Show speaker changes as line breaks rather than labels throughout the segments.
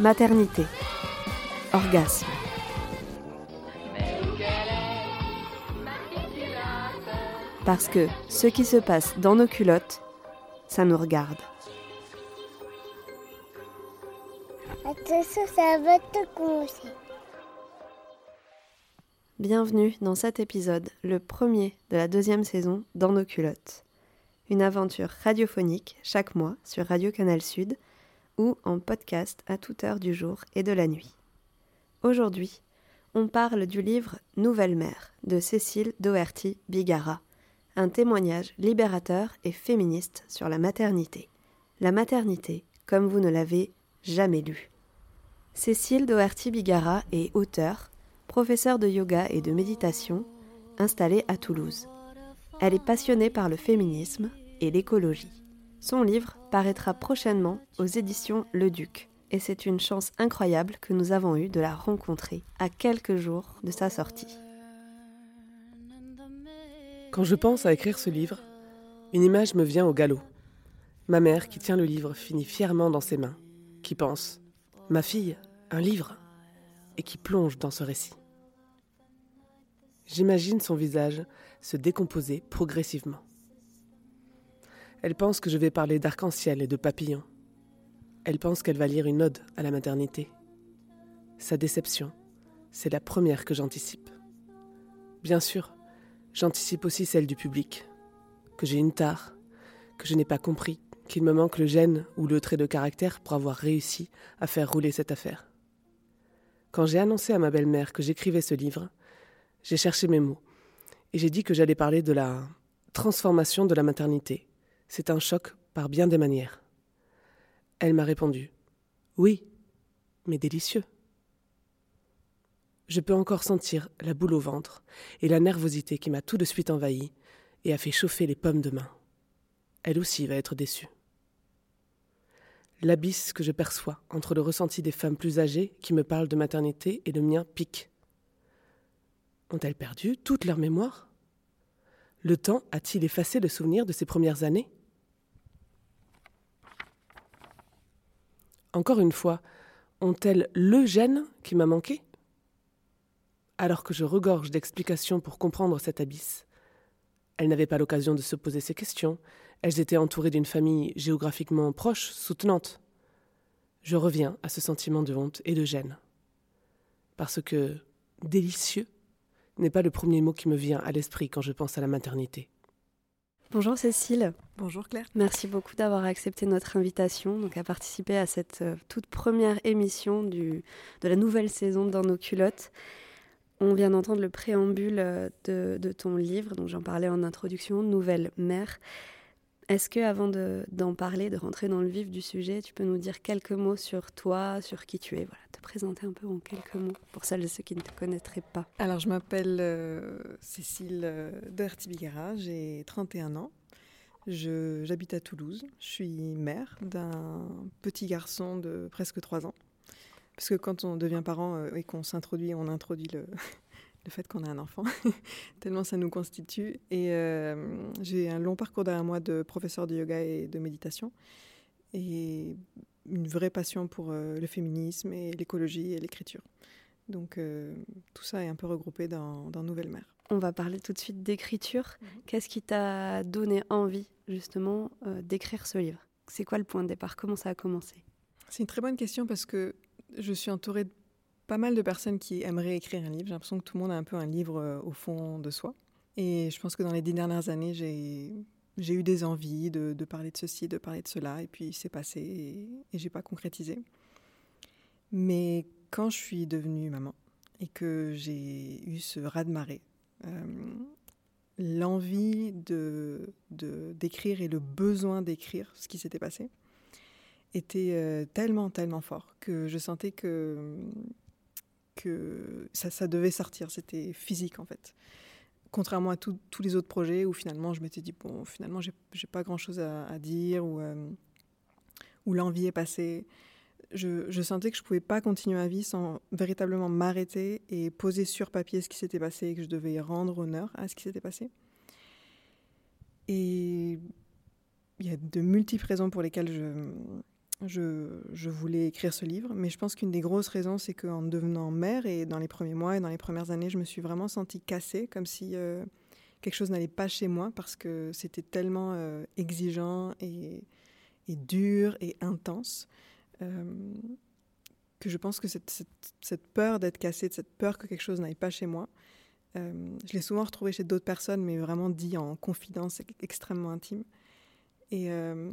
maternité, orgasme. Parce que ce qui se passe dans nos culottes, ça nous regarde.
Attention, ça va te commencer.
Bienvenue dans cet épisode, le premier de la deuxième saison dans nos culottes. Une aventure radiophonique chaque mois sur Radio Canal Sud ou en podcast à toute heure du jour et de la nuit. Aujourd'hui, on parle du livre Nouvelle mère de Cécile Doherty Bigara, un témoignage libérateur et féministe sur la maternité. La maternité, comme vous ne l'avez jamais lu. Cécile Doherty Bigara est auteure, professeure de yoga et de méditation, installée à Toulouse. Elle est passionnée par le féminisme et l'écologie. Son livre paraîtra prochainement aux éditions Le Duc, et c'est une chance incroyable que nous avons eue de la rencontrer à quelques jours de sa sortie.
Quand je pense à écrire ce livre, une image me vient au galop. Ma mère qui tient le livre finit fièrement dans ses mains, qui pense ⁇ Ma fille, un livre ?⁇ et qui plonge dans ce récit. J'imagine son visage se décomposer progressivement. Elle pense que je vais parler d'arc-en-ciel et de papillons. Elle pense qu'elle va lire une ode à la maternité. Sa déception, c'est la première que j'anticipe. Bien sûr, j'anticipe aussi celle du public, que j'ai une tare, que je n'ai pas compris, qu'il me manque le gène ou le trait de caractère pour avoir réussi à faire rouler cette affaire. Quand j'ai annoncé à ma belle-mère que j'écrivais ce livre, j'ai cherché mes mots et j'ai dit que j'allais parler de la transformation de la maternité. C'est un choc par bien des manières. Elle m'a répondu Oui, mais délicieux. Je peux encore sentir la boule au ventre et la nervosité qui m'a tout de suite envahi et a fait chauffer les pommes de main. Elle aussi va être déçue. L'abysse que je perçois entre le ressenti des femmes plus âgées qui me parlent de maternité et le mien pique. Ont-elles perdu toute leur mémoire? Le temps a-t-il effacé le souvenir de ces premières années? Encore une fois, ont-elles le gène qui m'a manqué? Alors que je regorge d'explications pour comprendre cet abysse. Elles n'avaient pas l'occasion de se poser ces questions, elles étaient entourées d'une famille géographiquement proche, soutenante. Je reviens à ce sentiment de honte et de gêne. Parce que délicieux n'est pas le premier mot qui me vient à l'esprit quand je pense à la maternité.
Bonjour Cécile.
Bonjour Claire.
Merci beaucoup d'avoir accepté notre invitation donc à participer à cette euh, toute première émission du, de la nouvelle saison dans nos culottes. On vient d'entendre le préambule euh, de, de ton livre, dont j'en parlais en introduction, Nouvelle mère. Est-ce que, avant d'en parler, de rentrer dans le vif du sujet, tu peux nous dire quelques mots sur toi, sur qui tu es? Voilà, te présenter un peu en quelques mots pour celles et ceux qui ne te connaîtraient pas.
Alors, je m'appelle euh, Cécile euh, Doherty-Bigara, j'ai 31 ans. J'habite à Toulouse. Je suis mère d'un petit garçon de presque 3 ans. Parce que quand on devient parent euh, et qu'on s'introduit, on introduit le, le fait qu'on a un enfant, tellement ça nous constitue. Et euh, j'ai un long parcours derrière moi de professeur de yoga et de méditation, et une vraie passion pour euh, le féminisme et l'écologie et l'écriture. Donc euh, tout ça est un peu regroupé dans, dans Nouvelle Mère.
On va parler tout de suite d'écriture. Mhm. Qu'est-ce qui t'a donné envie justement d'écrire ce livre? C'est quoi le point de départ? Comment ça a commencé?
C'est une très bonne question parce que je suis entourée de pas mal de personnes qui aimeraient écrire un livre. J'ai l'impression que tout le monde a un peu un livre euh, au fond de soi. Et je pense que dans les dix dernières années, j'ai eu des envies de, parler de ceci, de parler de cela, et puis c'est passé et, et j'ai pas concrétisé. Mais quand je suis devenue maman et que j'ai eu ce raz-de-marée, euh, l'envie de d'écrire et le besoin d'écrire ce qui s'était passé était tellement, tellement fort que je sentais que, que ça, devait sortir. C'était physique en fait. Contrairement à tous les autres projets où finalement je m'étais dit, bon, finalement, j'ai pas grand chose à, dire ou, où l'envie est passée je, sentais que je pouvais pas continuer ma vie sans véritablement m'arrêter et poser sur papier ce qui s'était passé et que je devais rendre honneur à ce qui s'était passé. Et il y a de multiples raisons pour lesquelles je, je, voulais écrire ce livre, mais je pense qu'une des grosses raisons, c'est qu'en devenant mère et dans les premiers mois et dans les premières années, je me suis vraiment sentie cassée, comme si euh, quelque chose n'allait pas chez moi parce que c'était tellement euh, exigeant et, dur et intense euh, que je pense que cette, cette, peur d'être cassée, cette peur que quelque chose n'aille pas chez moi, je l'ai souvent retrouvée chez d'autres personnes, mais vraiment dit en confidence extrêmement intime. Et, euh,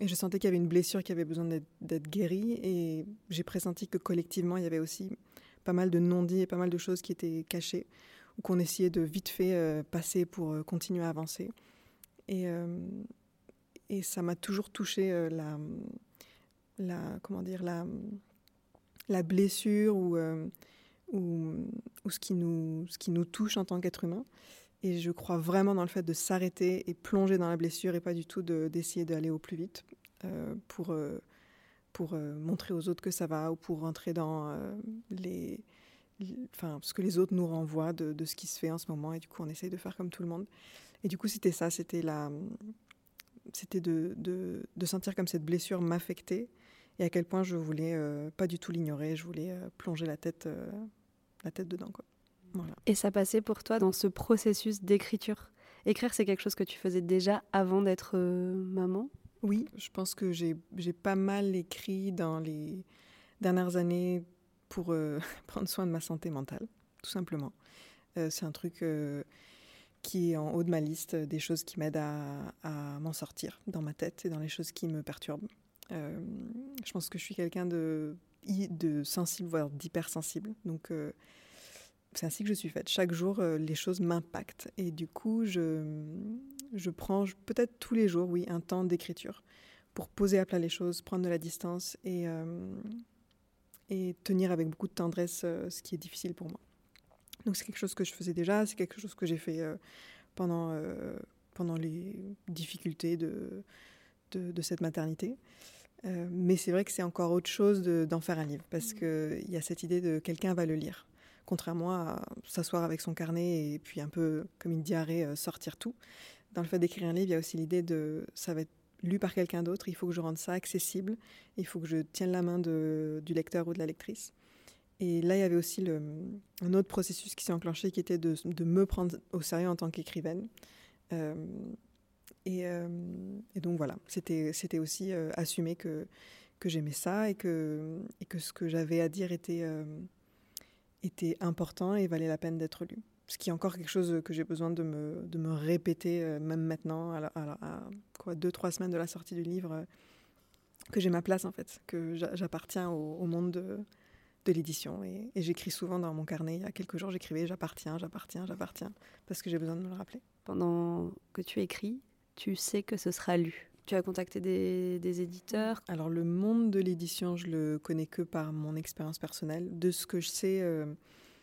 et je sentais qu'il y avait une blessure qui avait besoin d'être guérie. Et j'ai pressenti que collectivement, il y avait aussi pas mal de non-dits et pas mal de choses qui étaient cachées, ou qu'on essayait de vite fait passer pour continuer à avancer. Et, ça m'a toujours touché la comment dire, la, blessure ou, euh, ou, ou, ce, qui nous, ce qui nous touche en tant qu'être humain. Et je crois vraiment dans le fait de s'arrêter et plonger dans la blessure et pas du tout d'essayer d'aller au plus vite euh, pour, euh, pour montrer aux autres que ça va ou pour rentrer dans les, enfin, ce que les autres nous renvoient de, de, ce qui se fait en ce moment. Et du coup, on essaye de faire comme tout le monde. Et du coup, c'était ça, c'était la, c'était de, de, de, sentir comme cette blessure m'affectait et à quel point je voulais euh, pas du tout l'ignorer, je voulais euh, plonger la tête, euh, la tête dedans. Quoi. Voilà.
Et ça passait pour toi dans ce processus d'écriture? Écrire, c'est quelque chose que tu faisais déjà avant d'être maman?
Oui, je pense que j'ai pas mal écrit dans les dernières années pour prendre soin de ma santé mentale, tout simplement. c'est un truc qui est en haut de ma liste des choses qui m'aident à, à m'en sortir dans ma tête et dans les choses qui me perturbent. Euh, je pense que je suis quelqu'un de, de sensible, voire d'hypersensible. Donc, euh, c'est ainsi que je suis faite. Chaque jour, euh, les choses m'impactent. Et du coup, je, je prends peut-être tous les jours, oui, un temps d'écriture pour poser à plat les choses, prendre de la distance et, et tenir avec beaucoup de tendresse ce qui est difficile pour moi. Donc, c'est quelque chose que je faisais déjà, c'est quelque chose que j'ai fait pendant, pendant les difficultés de, de, de cette maternité. Euh, mais c'est vrai que c'est encore autre chose d'en faire un livre, parce mm. qu'il y a cette idée de quelqu'un va le lire, contrairement à s'asseoir avec son carnet et puis un peu comme une diarrhée euh, sortir tout. Dans le fait d'écrire un livre, il y a aussi l'idée de ça va être lu par quelqu'un d'autre, il faut que je rende ça accessible, il faut que je tienne la main du lecteur ou de la lectrice. Et là, il y avait aussi un autre processus qui s'est enclenché, qui était de, me prendre au sérieux en tant qu'écrivaine. Euh, euh, et, donc voilà, c'était, aussi assumer que, que j'aimais ça et que, et que ce que j'avais à dire était, était important et valait la peine d'être lu. Ce qui est encore quelque chose que j'ai besoin de me, de me répéter, même maintenant, à, deux, trois semaines de la sortie du livre, que j'ai ma place en fait, que j'appartiens au, monde de, de l'édition. Et, et j'écris souvent dans mon carnet, il y a quelques jours, j'écrivais j'appartiens, j'appartiens, j'appartiens, parce que j'ai besoin de me le rappeler.
Pendant que tu écris, tu sais que ce sera lu tu as contacté des, éditeurs?
Alors le monde de l'édition, je le connais que par mon expérience personnelle. De ce que je sais, euh,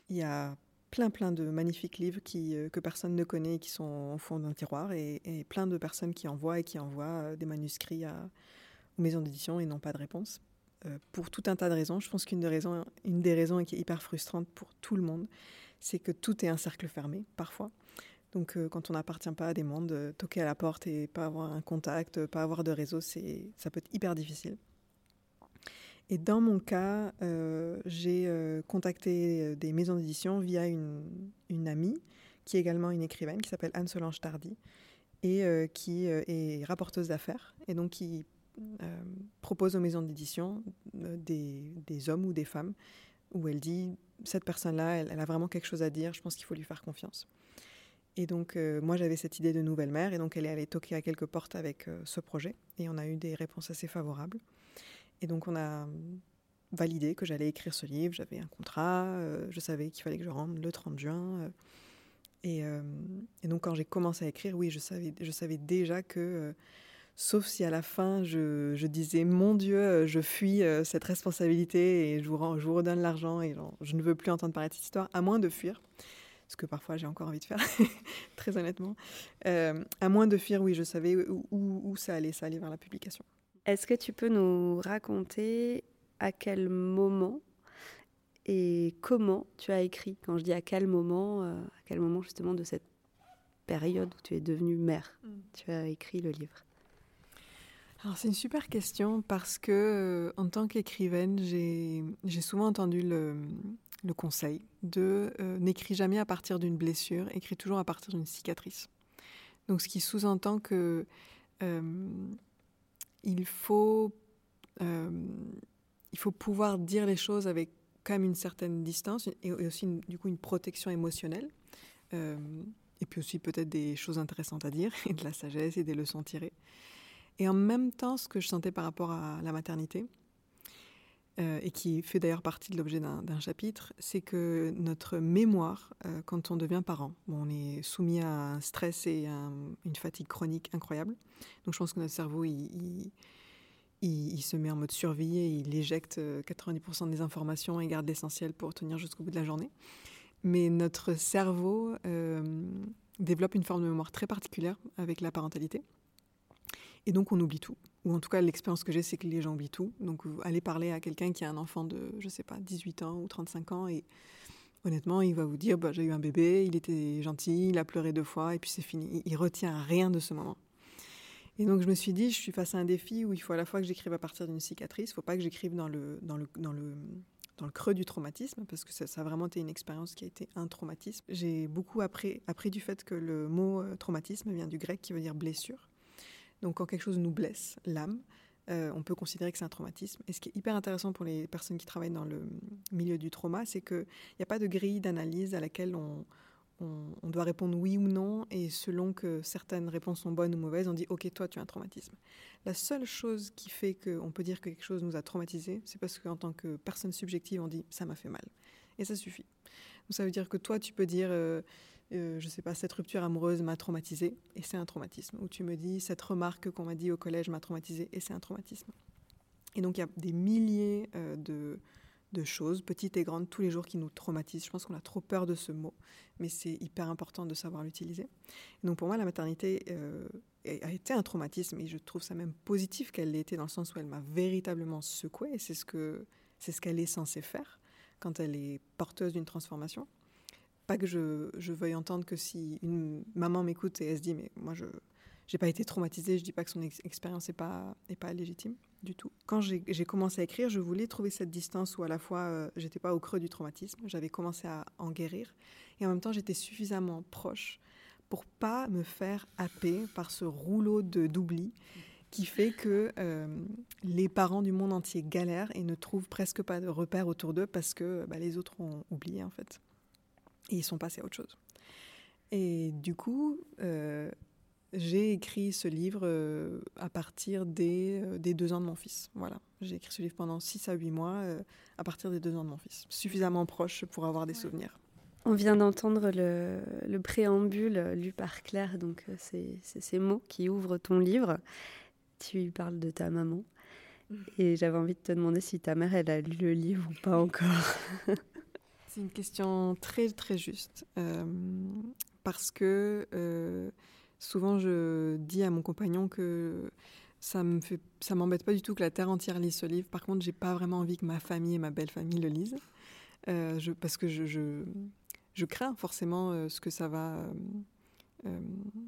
il y a plein plein de magnifiques livres qui, euh, que personne ne connaît et qui sont au fond d'un tiroir et, plein de personnes qui envoient et qui envoient euh, des manuscrits à, aux maisons d'édition et n'ont pas de réponse. pour tout un tas de raisons. Je pense qu'une des raisons, une des raisons qui est hyper frustrante pour tout le monde, c'est que tout est un cercle fermé parfois. Donc euh, quand on n'appartient pas à des mondes, euh, toquer à la porte et pas avoir un contact, euh, pas avoir de réseau, c'est, ça peut être hyper difficile. Et dans mon cas, j'ai contacté des maisons d'édition via une, amie qui est également une écrivaine qui s'appelle Anne-Solange Tardy et qui est rapporteuse d'affaires et donc qui propose aux maisons d'édition des, hommes ou des femmes où elle dit cette personne-là, elle, a vraiment quelque chose à dire, je pense qu'il faut lui faire confiance. Et donc, euh, moi, j'avais cette idée de nouvelle mère, et donc elle est allée toquer à quelques portes avec euh, ce projet, et on a eu des réponses assez favorables. Et donc, on a validé que j'allais écrire ce livre, j'avais un contrat, euh, je savais qu'il fallait que je rende le 30 juin. Et, donc, quand j'ai commencé à écrire, oui, je savais, je savais déjà que Sauf si à la fin, je, disais, mon Dieu, je fuis cette responsabilité et je vous, je vous redonne l'argent et je ne veux plus entendre parler de cette histoire, à moins de fuir ce que parfois j'ai encore envie de faire, très honnêtement. Euh, à moins de fuir, oui, je savais où, où, ça allait, ça allait vers la publication.
Est-ce que tu peux nous raconter à quel moment et comment tu as écrit? Quand je dis à quel moment, euh, à quel moment justement de cette période où tu es devenue mère, mm. tu as écrit le livre?
Alors c'est une super question parce que euh, en tant qu'écrivaine, j'ai souvent entendu le, le conseil de euh, n'écris jamais à partir d'une blessure, écris toujours à partir d'une cicatrice. Donc, ce qui sous-entend que euh, il faut euh, il faut pouvoir dire les choses avec quand même une certaine distance et, aussi du coup une protection émotionnelle. et puis aussi peut-être des choses intéressantes à dire et de la sagesse et des leçons tirées. Et en même temps, ce que je sentais par rapport à la maternité, euh, et qui fait d'ailleurs partie de l'objet d'un chapitre, c'est que notre mémoire, euh, quand on devient parent, on est soumis à un stress et à une fatigue chronique incroyable. Donc je pense que notre cerveau, il, il, se met en mode survie et il éjecte 90% euh, des informations et garde l'essentiel pour tenir jusqu'au bout de la journée. Mais notre cerveau développe une forme de mémoire très particulière avec la parentalité. Et donc on oublie tout ou en tout cas l'expérience que j'ai, c'est que les gens oublient tout. Donc allez parler à quelqu'un qui a un enfant de, je sais pas, 18 ans ou 35 ans et honnêtement, il va vous dire, bah, j'ai eu un bébé, il était gentil, il a pleuré deux fois et puis c'est fini. Il retient rien de ce moment. Et donc je me suis dit, je suis face à un défi où il faut à la fois que j'écrive à partir d'une cicatrice, il ne faut pas que j'écrive dans le, creux du traumatisme, parce que ça, a vraiment été une expérience qui a été un traumatisme. J'ai beaucoup appris, appris du fait que le mot euh, traumatisme vient du grec qui veut dire blessure. Donc quand quelque chose nous blesse, l'âme, euh, on peut considérer que c'est un traumatisme. Et ce qui est hyper intéressant pour les personnes qui travaillent dans le milieu du trauma, c'est qu'il n'y a pas de grille d'analyse à laquelle on, doit répondre oui ou non, et selon que certaines réponses sont bonnes ou mauvaises, on dit ok, toi tu as un traumatisme. La seule chose qui fait qu'on peut dire que quelque chose nous a traumatisé, c'est parce qu'en tant que personne subjective, on dit ça m'a fait mal. Et ça suffit. Donc ça veut dire que toi, tu peux dire euh, euh, je sais pas, cette rupture amoureuse m'a traumatisé et c'est un traumatisme. Ou tu me dis, cette remarque qu'on m'a dit au collège m'a traumatisé et c'est un traumatisme. Et donc il y a des milliers euh, de, choses, petites et grandes, tous les jours qui nous traumatisent. Je pense qu'on a trop peur de ce mot, mais c'est hyper important de savoir l'utiliser. Donc pour moi, la maternité euh, a été un traumatisme et je trouve ça même positif qu'elle l'ait été dans le sens où elle m'a véritablement secouée c'est ce que c'est ce qu'elle est censée faire quand elle est porteuse d'une transformation pas que je, veuille entendre que si une maman m'écoute et elle se dit mais moi je n'ai pas été traumatisée, je dis pas que son expérience n'est pas est pas légitime du tout. Quand j'ai commencé à écrire, je voulais trouver cette distance où à la fois euh, j'étais pas au creux du traumatisme, j'avais commencé à en guérir et en même temps j'étais suffisamment proche pour pas me faire happer par ce rouleau de d'oubli qui fait que euh, les parents du monde entier galèrent et ne trouvent presque pas de repères autour d'eux parce que bah, les autres ont oublié en fait. Et ils sont passés à autre chose. Et du coup, euh, j'ai écrit ce livre euh, à partir des, euh, des, deux ans de mon fils. Voilà. J'ai écrit ce livre pendant six à huit mois à partir des deux ans de mon fils. Suffisamment proche pour avoir des souvenirs.
On vient d'entendre le, le, préambule lu par Claire, donc c'est ces mots qui ouvrent ton livre. Tu parles de ta maman. Mm. Et j'avais envie de te demander si ta mère, elle a lu le livre ou pas encore.
C'est une question très très juste euh, parce que euh, souvent je dis à mon compagnon que ça me m'embête pas du tout que la terre entière lise ce livre. Par contre, j'ai pas vraiment envie que ma famille et ma belle famille le lisent euh, parce que je, crains forcément ce que ça va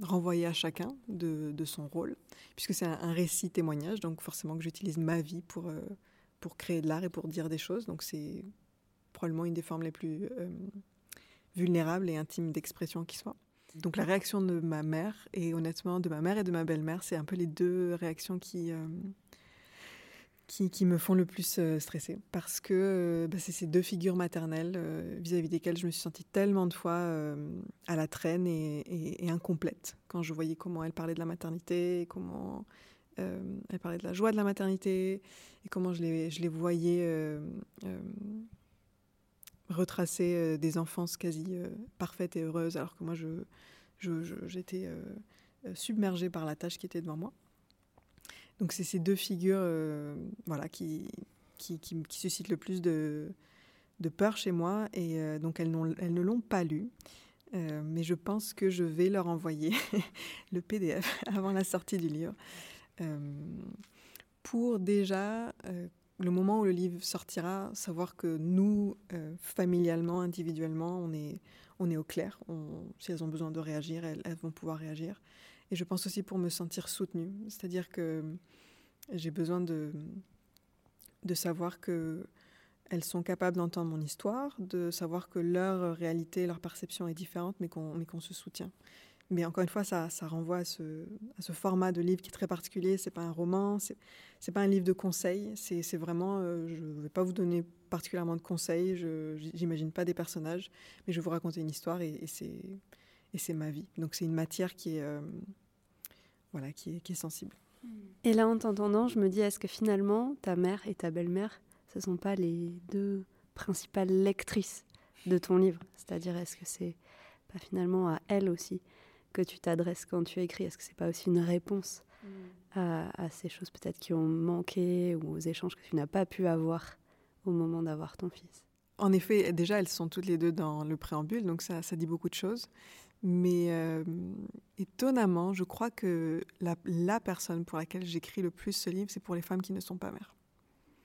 renvoyer à chacun de, de son rôle, puisque c'est un, un, récit témoignage, donc forcément que j'utilise ma vie pour pour créer de l'art et pour dire des choses. Donc c'est probablement une des formes les plus euh, vulnérables et intimes d'expression qui soit. Donc la réaction de ma mère, et honnêtement de ma mère et de ma belle-mère, c'est un peu les deux réactions qui, euh, qui, me font le plus euh, stresser. Parce que bah, c'est ces deux figures maternelles vis-à-vis desquelles je me suis sentie tellement de fois à la traîne et, et, incomplète. Quand je voyais comment elle parlait de la maternité, comment elle parlait de la joie de la maternité, et comment je les, je les voyais retracer euh, des enfances quasi euh, parfaites et heureuses, alors que moi, je, j'étais euh, submergée par la tâche qui était devant moi. Donc c'est ces deux figures voilà, qui, qui, qui, suscitent le plus de, de peur chez moi. Et donc elles, elles ne l'ont pas lu. Mais je pense que je vais leur envoyer le PDF avant la sortie du livre. Pour déjà, le moment où le livre sortira, savoir que nous, euh, familialement, individuellement, on est, on est au clair. Si elles ont besoin de réagir, elles, elles, vont pouvoir réagir. Et je pense aussi pour me sentir soutenue. C'est-à-dire que j'ai besoin de, de savoir que elles sont capables d'entendre mon histoire, de savoir que leur réalité, leur perception est différente, mais qu'on qu se soutient. Mais encore une fois, ça, renvoie à ce, format de livre qui est très particulier. C'est pas un roman, c'est pas un livre de conseils. C'est vraiment, euh, je ne vais pas vous donner particulièrement de conseils. Je j'imagine pas des personnages, mais je vais vous raconter une histoire et, c'est ma vie. Donc c'est une matière qui est euh, voilà, qui est, sensible.
Et là, en t'entendant, je me dis, est-ce que finalement, ta mère et ta belle-mère ce ne sont pas les deux principales lectrices de ton livre? C'est-à-dire, est-ce que c'est pas finalement à elles aussi que tu t'adresses quand tu écris Est-ce que c'est pas aussi une réponse mmh. à, à, ces choses peut-être qui ont manqué ou aux échanges que tu n'as pas pu avoir au moment d'avoir ton fils?
En effet, déjà, elles sont toutes les deux dans le préambule, donc ça, ça dit beaucoup de choses. Mais euh, étonnamment, je crois que la, la personne pour laquelle j'écris le plus ce livre, c'est pour les femmes qui ne sont pas mères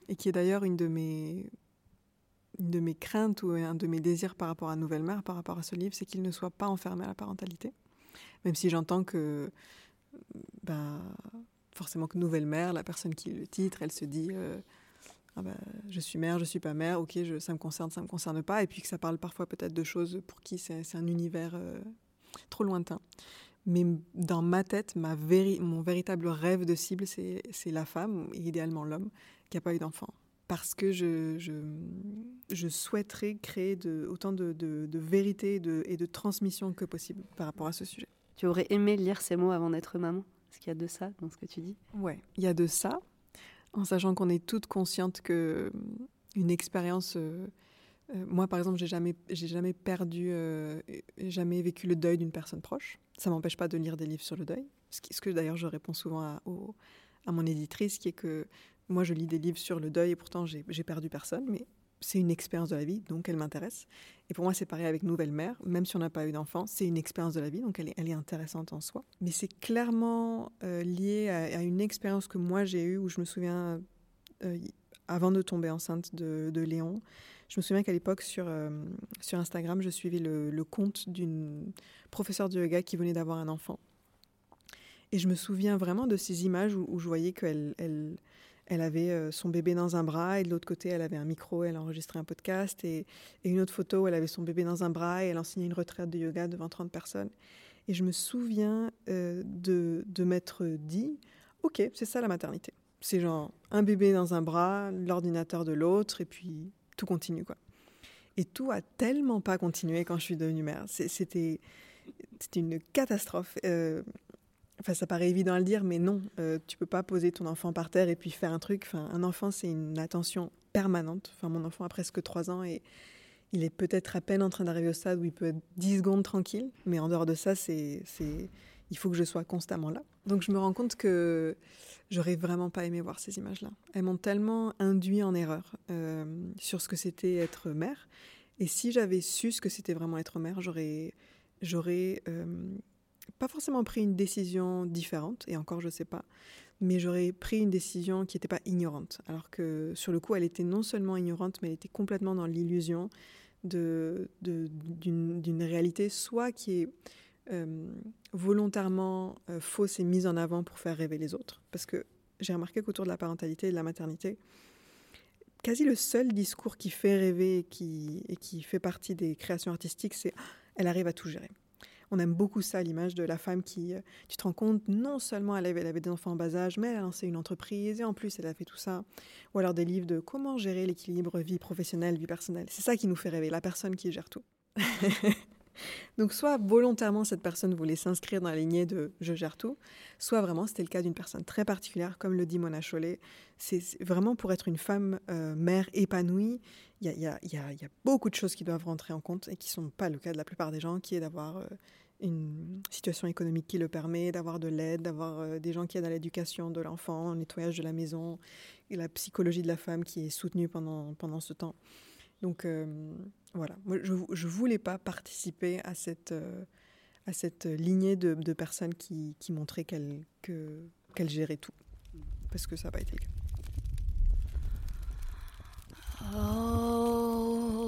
et qui est d'ailleurs une de mes une de mes craintes ou un de mes désirs par rapport à Nouvelle Mère, par rapport à ce livre, c'est qu'il ne soit pas enfermé à la parentalité. Même si j'entends que, bah, forcément que Nouvelle Mère, la personne qui le titre, elle se dit euh, ah bah, je suis mère, je suis pas mère, ok, je, ça me concerne, ça me concerne pas, et puis que ça parle parfois peut-être de choses pour qui c'est un univers euh, trop lointain. Mais dans ma tête, ma mon véritable rêve de cible, c'est la femme, idéalement l'homme, qui n'a pas eu d'enfant. Parce que je, je, je, souhaiterais créer de, autant de, de, de vérité et de, et de transmission que possible par rapport à ce sujet.
Tu aurais aimé lire ces mots avant d'être maman Est-ce qu'il y a de ça dans ce que tu dis?
Ouais, il y a de ça, en sachant qu'on est toutes conscientes que une expérience... Euh, euh, moi, par exemple, j'ai jamais, j'ai jamais perdu, euh, jamais vécu le deuil d'une personne proche. Ça m'empêche pas de lire des livres sur le deuil. Ce, qui, ce que d'ailleurs je réponds souvent à, au, à mon éditrice, qui est que moi, je lis des livres sur le deuil et pourtant j'ai perdu personne, mais c'est une expérience de la vie, donc elle m'intéresse. Et pour moi, c'est pareil avec Nouvelle Mère, même si on n'a pas eu d'enfant, c'est une expérience de la vie, donc elle est, intéressante en soi. Mais c'est clairement euh, lié à, une expérience que moi j'ai eue où je me souviens, euh, avant de tomber enceinte de, Léon, je me souviens qu'à l'époque, sur, euh, Instagram, je suivais le, compte d'une professeure de yoga qui venait d'avoir un enfant. Et je me souviens vraiment de ces images où, je voyais qu'elle elle, elle avait euh, son bébé dans un bras et de l'autre côté, elle avait un micro, elle enregistrait un podcast et, et, une autre photo elle avait son bébé dans un bras et elle enseignait une retraite de yoga devant 30 personnes. Et je me souviens euh, de, m'être dit, ok, c'est ça la maternité. C'est genre un bébé dans un bras, l'ordinateur de l'autre et puis tout continue quoi. Et tout a tellement pas continué quand je suis devenue mère. C'était une catastrophe. Euh, Enfin, ça paraît évident à le dire, mais non, euh, tu peux pas poser ton enfant par terre et puis faire un truc. Enfin, un enfant, c'est une attention permanente. Enfin, mon enfant a presque 3 ans et il est peut-être à peine en train d'arriver au stade où il peut être 10 secondes tranquille, mais en dehors de ça, c'est, il faut que je sois constamment là. Donc je me rends compte que j'aurais vraiment pas aimé voir ces images-là. Elles m'ont tellement induit en erreur euh, sur ce que c'était être mère. Et si j'avais su ce que c'était vraiment être mère, j'aurais, j'aurais euh, pas forcément pris une décision différente, et encore je sais pas, mais j'aurais pris une décision qui n'était pas ignorante. Alors que sur le coup, elle était non seulement ignorante, mais elle était complètement dans l'illusion d'une réalité, soit qui est euh, volontairement euh, fausse et mise en avant pour faire rêver les autres. Parce que j'ai remarqué qu'autour de la parentalité et de la maternité, quasi le seul discours qui fait rêver et qui, et qui fait partie des créations artistiques, c'est elle arrive à tout gérer on aime beaucoup ça, l'image de la femme qui, euh, tu te rends compte, non seulement elle avait, des enfants en bas âge, mais elle a lancé une entreprise et en plus elle a fait tout ça. Ou alors des livres de comment gérer l'équilibre vie professionnelle, vie personnelle. C'est ça qui nous fait rêver, la personne qui gère tout. Donc soit volontairement cette personne voulait s'inscrire dans la lignée de je gère tout, soit vraiment c'était le cas d'une personne très particulière, comme le dit Mona Chollet. C'est vraiment pour être une femme euh, mère épanouie, il y a, beaucoup de choses qui doivent rentrer en compte et qui ne sont pas le cas de la plupart des gens, qui est d'avoir euh, une situation économique qui le permet, d'avoir de l'aide, d'avoir des gens qui aident à l'éducation de l'enfant, au nettoyage de la maison, et la psychologie de la femme qui est soutenue pendant, ce temps. Donc voilà, Moi, je ne voulais pas participer à cette, lignée de, personnes qui, montraient qu'elles qu'elle gérait tout, parce que ça n'a pas été le cas.
Oh,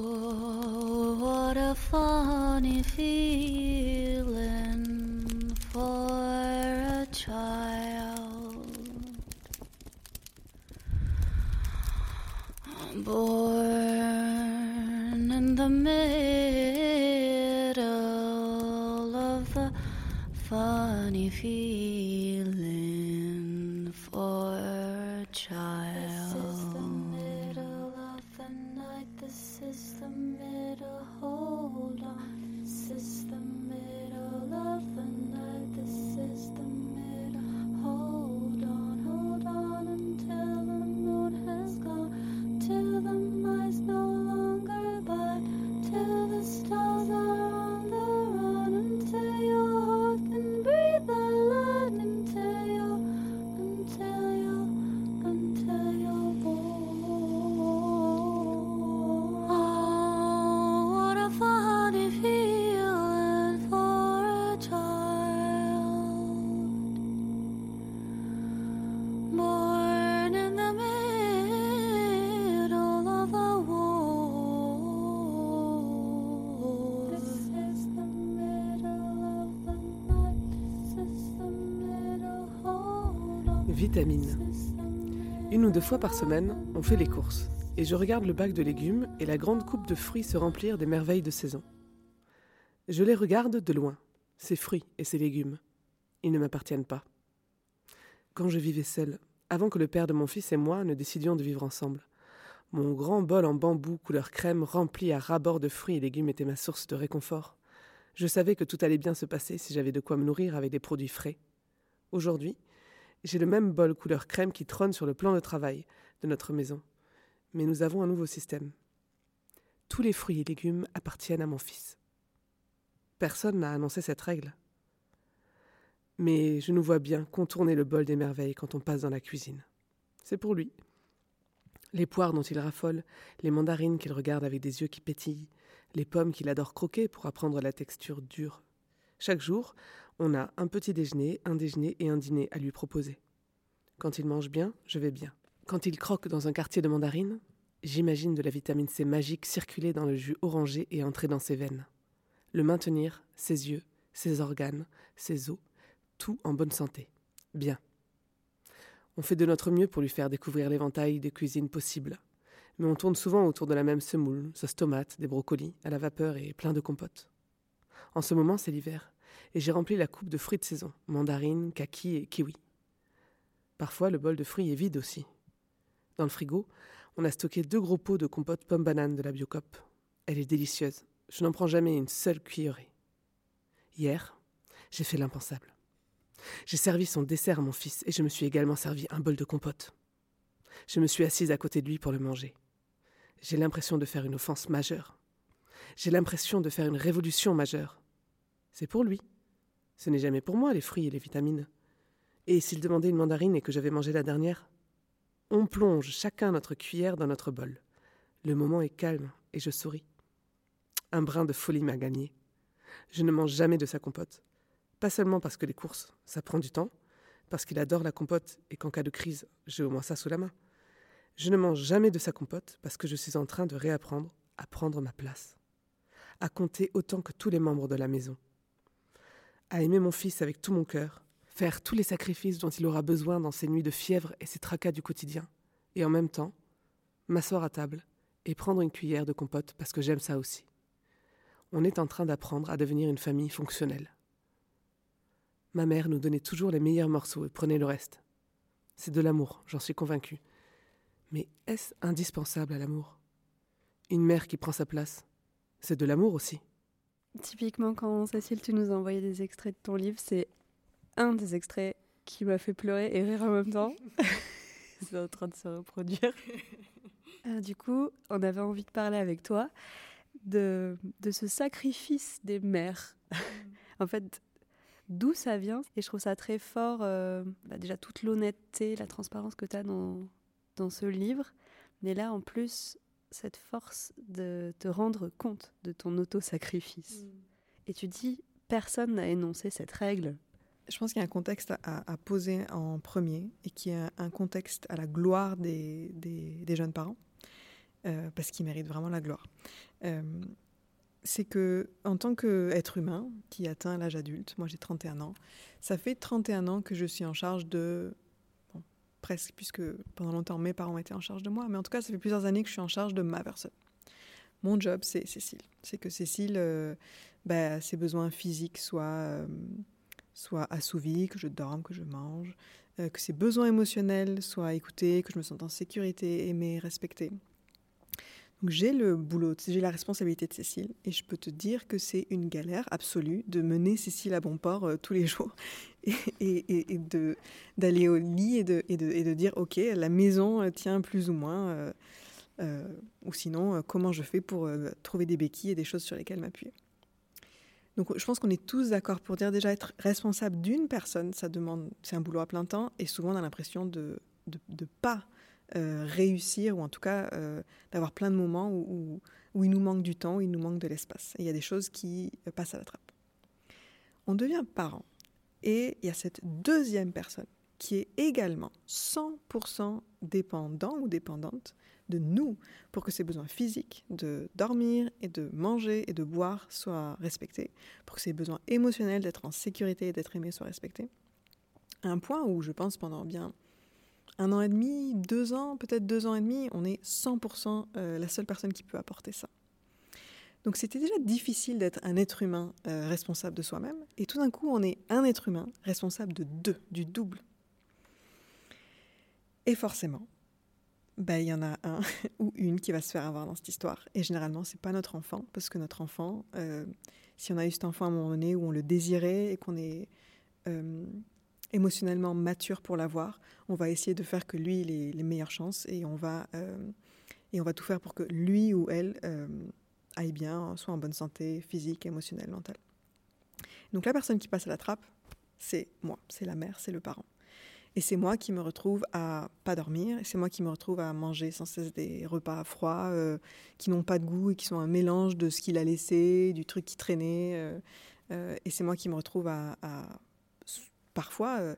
what a funny feeling for a child. Born in the middle of the funny feeling
fois par semaine, on fait les courses, et je regarde le bac de légumes et la grande coupe de fruits se remplir des merveilles de saison. Je les regarde de loin, ces fruits et ces légumes. Ils ne m'appartiennent pas. Quand je vivais seule, avant que le père de mon fils et moi ne décidions de vivre ensemble, mon grand bol en bambou couleur crème rempli à ras-bord de fruits et légumes était ma source de réconfort. Je savais que tout allait bien se passer si j'avais de quoi me nourrir avec des produits frais. Aujourd'hui, j'ai le même bol couleur crème qui trône sur le plan de travail de notre maison. Mais nous avons un nouveau système. Tous les fruits et légumes appartiennent à mon fils. Personne n'a annoncé cette règle. Mais je nous vois bien contourner le bol des merveilles quand on passe dans la cuisine. C'est pour lui. Les poires dont il raffole, les mandarines qu'il regarde avec des yeux qui pétillent, les pommes qu'il adore croquer pour apprendre la texture dure. Chaque jour, on a un petit déjeuner, un déjeuner et un dîner à lui proposer. Quand il mange bien, je vais bien. Quand il croque dans un quartier de mandarine, j'imagine de la vitamine C magique circuler dans le jus orangé et entrer dans ses veines. Le maintenir, ses yeux, ses organes, ses os, tout en bonne santé. Bien. On fait de notre mieux pour lui faire découvrir l'éventail de cuisines possibles. Mais on tourne souvent autour de la même semoule, sauce tomate, des brocolis, à la vapeur et plein de compotes. En ce moment, c'est l'hiver et j'ai rempli la coupe de fruits de saison, mandarines, kaki et kiwi. Parfois, le bol de fruits est vide aussi. Dans le frigo, on a stocké deux gros pots de compote pomme-banane de la Biocop. Elle est délicieuse. Je n'en prends jamais une seule cuillerée. Hier, j'ai fait l'impensable. J'ai servi son dessert à mon fils et je me suis également servi un bol de compote. Je me suis assise à côté de lui pour le manger. J'ai l'impression de faire une offense majeure. J'ai l'impression de faire une révolution majeure. C'est pour lui. Ce n'est jamais pour moi, les fruits et les vitamines. Et s'il demandait une mandarine et que j'avais mangé la dernière On plonge chacun notre cuillère dans notre bol. Le moment est calme et je souris. Un brin de folie m'a gagné. Je ne mange jamais de sa compote. Pas seulement parce que les courses, ça prend du temps, parce qu'il adore la compote et qu'en cas de crise, j'ai au moins ça sous la main. Je ne mange jamais de sa compote parce que je suis en train de réapprendre à prendre ma place, à compter autant que tous les membres de la maison, à aimer mon fils avec tout mon cœur, faire tous les sacrifices dont il aura besoin dans ses nuits de fièvre et ses tracas du quotidien, et en même temps, m'asseoir à table et prendre une cuillère de compote parce que j'aime ça aussi. On est en train d'apprendre à devenir une famille fonctionnelle. Ma mère nous donnait toujours les meilleurs morceaux et prenait le reste. C'est de l'amour, j'en suis convaincue. Mais est-ce indispensable à l'amour? Une mère qui prend sa place, c'est de l'amour aussi.
Typiquement, quand Cécile, tu nous as envoyé des extraits de ton livre, c'est un des extraits qui m'a fait pleurer et rire en même temps. c'est en train de se reproduire. Euh, du coup, on avait envie de parler avec toi de, de ce sacrifice des mères. en fait, d'où ça vient. Et je trouve ça très fort, euh, bah, déjà toute l'honnêteté, la transparence que tu as dans, dans ce livre. Mais là, en plus, cette force de te rendre compte de ton auto-sacrifice. Et tu dis, personne n'a énoncé cette règle.
Je pense qu'il y a un contexte à, à poser en premier et qui est un contexte à la gloire des, des, des jeunes parents, euh, parce qu'ils méritent vraiment la gloire. Euh, c'est que en tant qu'être humain qui atteint l'âge adulte, moi j'ai 31 ans, ça fait 31 ans que je suis en charge de presque puisque pendant longtemps mes parents étaient en charge de moi, mais en tout cas ça fait plusieurs années que je suis en charge de ma personne. Mon job c'est Cécile, c'est que Cécile, euh, bah, ses besoins physiques soient euh, soient assouvis, que je dorme, que je mange, euh, que ses besoins émotionnels soient écoutés, que je me sente en sécurité, aimée, respectée. J'ai le boulot, j'ai la responsabilité de Cécile et je peux te dire que c'est une galère absolue de mener Cécile à bon port euh, tous les jours et, de d'aller au lit et de, et, de, de dire ok la maison euh, tient plus ou moins euh, ou sinon comment je fais pour trouver des béquilles et des choses sur lesquelles m'appuyer. Donc je pense qu'on est tous d'accord pour dire déjà être responsable d'une personne, ça demande c'est un boulot à plein temps et souvent on a l'impression de de pas euh, réussir, ou en tout cas euh, d'avoir plein de moments où, il nous manque du temps, où il nous manque de l'espace. Il y a des choses qui euh, passent à la trappe. On devient parent, et il y a cette deuxième personne qui est également 100% dépendant ou dépendante de nous pour que ses besoins physiques de dormir et de manger et de boire soient respectés, pour que ses besoins émotionnels d'être en sécurité et d'être aimé soient respectés. Un point où je pense pendant bien un an et demi, deux ans, peut-être deux ans et demi, on est 100% euh, la seule personne qui peut apporter ça. Donc c'était déjà difficile d'être un être humain euh, responsable de soi-même, et tout d'un coup on est un être humain responsable de deux, du double. Et forcément, bah, il y en a un ou une qui va se faire avoir dans cette histoire. Et généralement, c'est pas notre enfant, parce que notre enfant, euh, si on a eu cet enfant à un moment donné où on le désirait et qu'on est émotionnellement mature pour l'avoir, on va essayer de faire que lui ait les meilleures chances et on va euh, et on va tout faire pour que lui ou elle euh, aille bien, soit en bonne santé physique, émotionnelle, mentale. Donc la personne qui passe à la trappe, c'est moi, c'est la mère, c'est le parent. Et c'est moi qui me retrouve à pas dormir, c'est moi qui me retrouve à manger sans cesse des repas froids euh, qui n'ont pas de goût et qui sont un mélange de ce qu'il a laissé, du truc qui traînait. Et c'est moi qui me retrouve à parfois euh,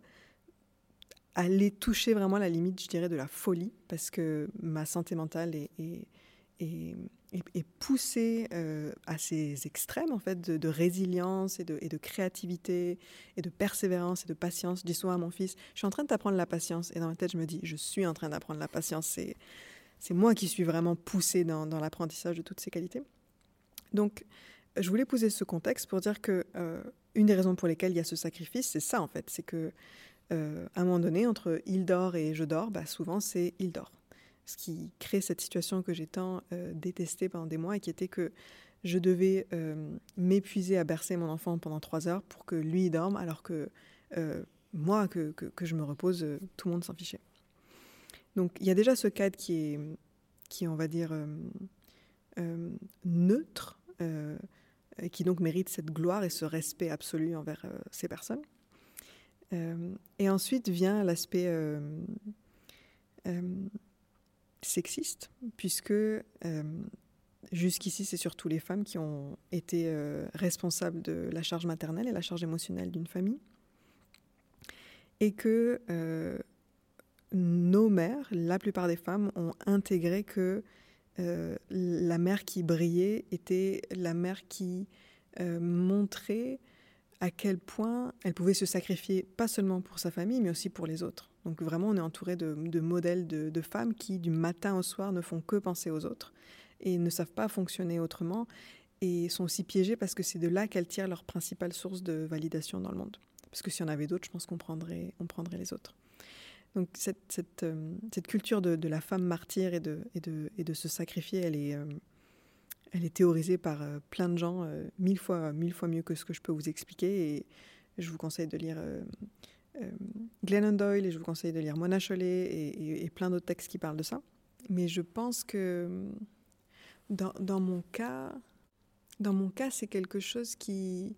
aller toucher vraiment la limite, je dirais, de la folie, parce que ma santé mentale est, est, poussée euh, à ces extrêmes, en fait, de, résilience et de, et de, créativité et de persévérance et de patience. Je dis souvent à mon fils, je suis en train de t'apprendre la patience. Et dans ma tête, je me dis, je suis en train d'apprendre la patience. C'est, c'est moi qui suis vraiment poussée dans, dans l'apprentissage de toutes ces qualités. Donc, je voulais poser ce contexte pour dire que euh, une des raisons pour lesquelles il y a ce sacrifice, c'est ça en fait, c'est que euh, à un moment donné, entre il dort et je dors, bah, souvent c'est il dort. Ce qui crée cette situation que j'ai tant euh, détestée pendant des mois et qui était que je devais euh, m'épuiser à bercer mon enfant pendant trois heures pour que lui dorme, alors que moi, que, je me repose, tout le monde s'en fichait. Donc il y a déjà ce cadre qui est, qui on va dire, neutre et qui donc mérite cette gloire et ce respect absolu envers euh, ces personnes. Euh, et ensuite vient l'aspect euh, sexiste, puisque jusqu'ici c'est surtout les femmes qui ont été responsables de la charge maternelle et la charge émotionnelle d'une famille, et que nos mères, la plupart des femmes, ont intégré que euh, la mère qui brillait était la mère qui euh, montrait à quel point elle pouvait se sacrifier, pas seulement pour sa famille, mais aussi pour les autres. Donc vraiment, on est entouré de, modèles de, femmes qui, du matin au soir, ne font que penser aux autres et ne savent pas fonctionner autrement et sont aussi piégées parce que c'est de là qu'elles tirent leur principale source de validation dans le monde. Parce que si on avait d'autres, je pense qu'on prendrait, on prendrait les autres. Donc cette, cette, euh, cette culture de, la femme martyre et de, et de, et de se sacrifier, elle est, euh, elle est théorisée par euh, plein de gens, mille, fois, mille fois mieux que ce que je peux vous expliquer. Et je vous conseille de lire Glennon Doyle et je vous conseille de lire Mona Chollet et, et, et plein d'autres textes qui parlent de ça. Mais je pense que dans, dans mon cas, dans mon cas, c'est quelque chose qui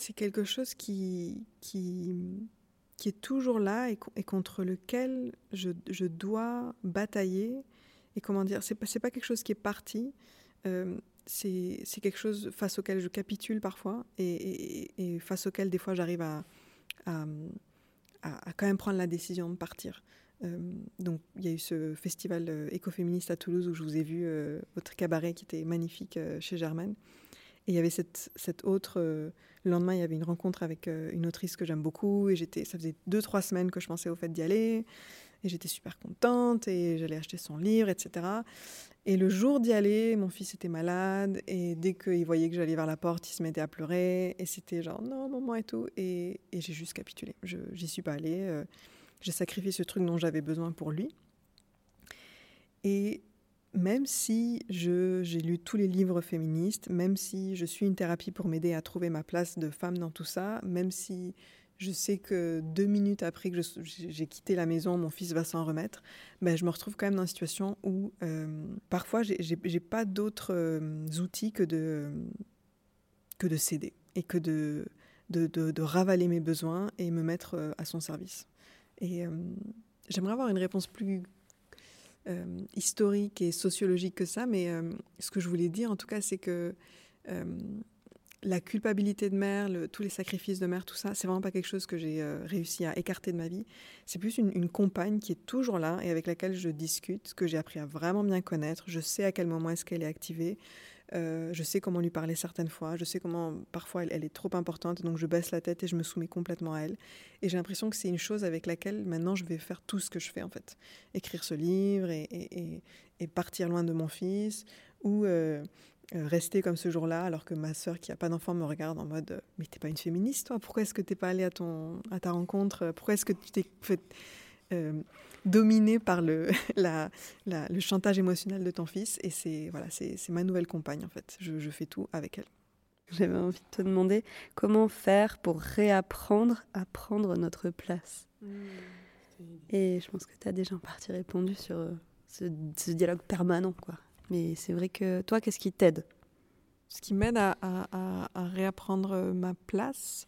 c'est quelque chose qui, qui, est toujours là et, co- et contre lequel je, je dois batailler. Et comment dire, c'est pas, pas quelque chose qui est parti. euh, c'est quelque chose face auquel je capitule parfois et, face auquel des fois j'arrive à, à, à- quand même prendre la décision de partir. Euh, donc il y a eu ce festival euh, écoféministe à Toulouse où je vous ai vu votre cabaret qui était magnifique chez Germaine. Et il y avait cette, autre. euh, le lendemain, il y avait une rencontre avec euh, une autrice que j'aime beaucoup. Et j'étais, ça faisait deux, trois semaines que je pensais au fait d'y aller. Et j'étais super contente. Et j'allais acheter son livre, etc. Et le jour d'y aller, mon fils était malade. Et dès qu'il voyait que j'allais vers la porte, il se mettait à pleurer. Et c'était genre, non, maman et tout. Et, et j'ai juste capitulé. Je, j'y suis pas allée. euh, j'ai sacrifié ce truc dont j'avais besoin pour lui. Et même si j'ai lu tous les livres féministes, même si je suis une thérapie pour m'aider à trouver ma place de femme dans tout ça, même si je sais que deux minutes après que j'ai quitté la maison, mon fils va s'en remettre, ben, je me retrouve quand même dans une situation où euh, parfois j'ai, pas d'autres euh, outils que de, que de céder et que de, de, ravaler mes besoins et me mettre euh, à son service. Et euh, j'aimerais avoir une réponse plus historique et sociologique que ça, mais euh, ce que je voulais dire en tout cas, c'est que euh, la culpabilité de mère, tous les sacrifices de mère, tout ça, c'est vraiment pas quelque chose que j'ai euh, réussi à écarter de ma vie. C'est plus une, une compagne qui est toujours là et avec laquelle je discute, que j'ai appris à vraiment bien connaître. Je sais à quel moment est-ce qu'elle est activée. Euh, je sais comment lui parler certaines fois. Je sais comment parfois elle, est trop importante, donc je baisse la tête et je me soumets complètement à elle. Et j'ai l'impression que c'est une chose avec laquelle maintenant je vais faire tout ce que je fais en fait. Écrire ce livre et, partir loin de mon fils ou euh, euh, rester comme ce jour-là alors que ma sœur qui a pas d'enfant me regarde en mode mais t'es pas une féministe toi Pourquoi est-ce que t'es pas allée à ton à ta rencontre? Pourquoi est-ce que tu t'es fait dominer par le, la, la- le chantage émotionnel de ton fils et c'est voilà c'est ma nouvelle compagne en fait. Je, je fais tout avec elle.
J'avais envie de te demander comment faire pour réapprendre à prendre notre place. Et je pense que tu as déjà en partie répondu sur euh, ce, ce dialogue permanent. quoi. Mais c'est vrai que toi, qu'est-ce qui t'aide?
Ce qui m'aide à, à- à- à réapprendre ma place,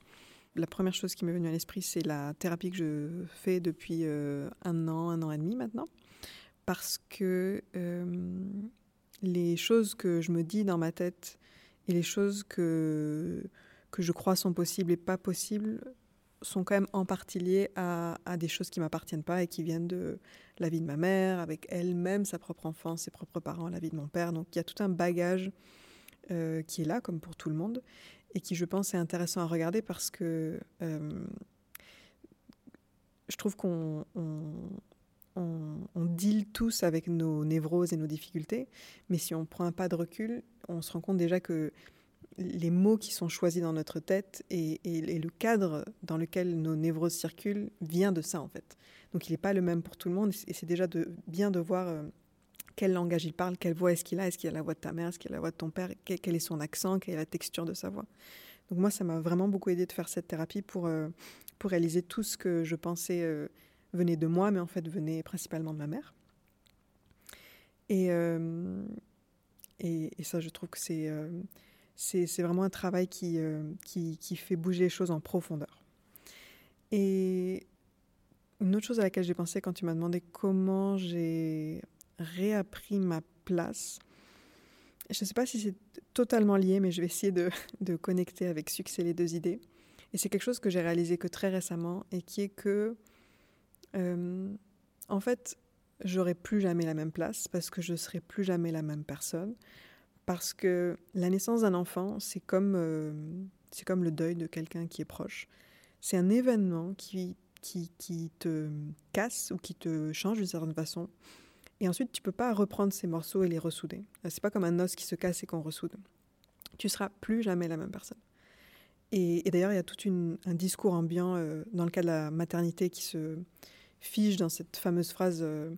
la première chose qui m'est venue à l'esprit, c'est la thérapie que je fais depuis euh, un an, un an et demi maintenant. Parce que euh, les choses que je me dis dans ma tête et les choses que, que je crois sont possibles et pas possibles sont quand même en partie liées à, des choses qui m'appartiennent pas et qui viennent de la vie de ma mère, avec elle-même, sa propre enfance, ses propres parents, la vie de mon père. Donc il y a tout un bagage euh, qui est là, comme pour tout le monde, et qui, je pense, est intéressant à regarder parce que euh, je trouve qu'on on, deal tous avec nos névroses et nos difficultés, mais si on prend un pas de recul, on se rend compte déjà que les mots qui sont choisis dans notre tête et, et- le cadre dans lequel nos névroses circulent vient de ça en fait. Donc il n'est pas le même pour tout le monde et c'est- et c'est déjà de, bien de voir euh, quel langage il parle, quelle voix est-ce qu'il a, est-ce qu'il a la voix de ta mère, est-ce qu'il a la voix de ton père, quel, est son accent, quelle est la texture de sa voix. Donc moi ça m'a vraiment beaucoup aidé de faire cette thérapie pour, euh, pour réaliser tout ce que je pensais euh, venait de moi, mais en fait venait principalement de ma mère. Et, euh, et, et ça je trouve que c'est... euh, c'est vraiment un travail qui, qui, qui fait bouger les choses en profondeur. Et une autre chose à laquelle j'ai pensé quand tu m'as demandé comment j'ai réappris ma place, je ne sais pas si c'est totalement lié, mais je vais essayer de, connecter avec succès les deux idées. Et c'est quelque chose que j'ai réalisé que très récemment et qui est que, euh, en fait, j'aurai plus jamais la même place parce que je serai plus jamais la même personne parce que la naissance d'un enfant, c'est comme, euh, c'est comme le deuil de quelqu'un qui est proche. C'est un événement qui, qui te casse ou qui te change d'une certaine façon. Et ensuite, tu peux pas reprendre ces morceaux et les ressouder. C'est pas comme un os qui se casse et qu'on ressoude. Tu seras plus jamais la même personne. Et, d'ailleurs, il y a tout une, un discours ambiant euh, dans le cas de la maternité qui se fige dans cette fameuse phrase euh,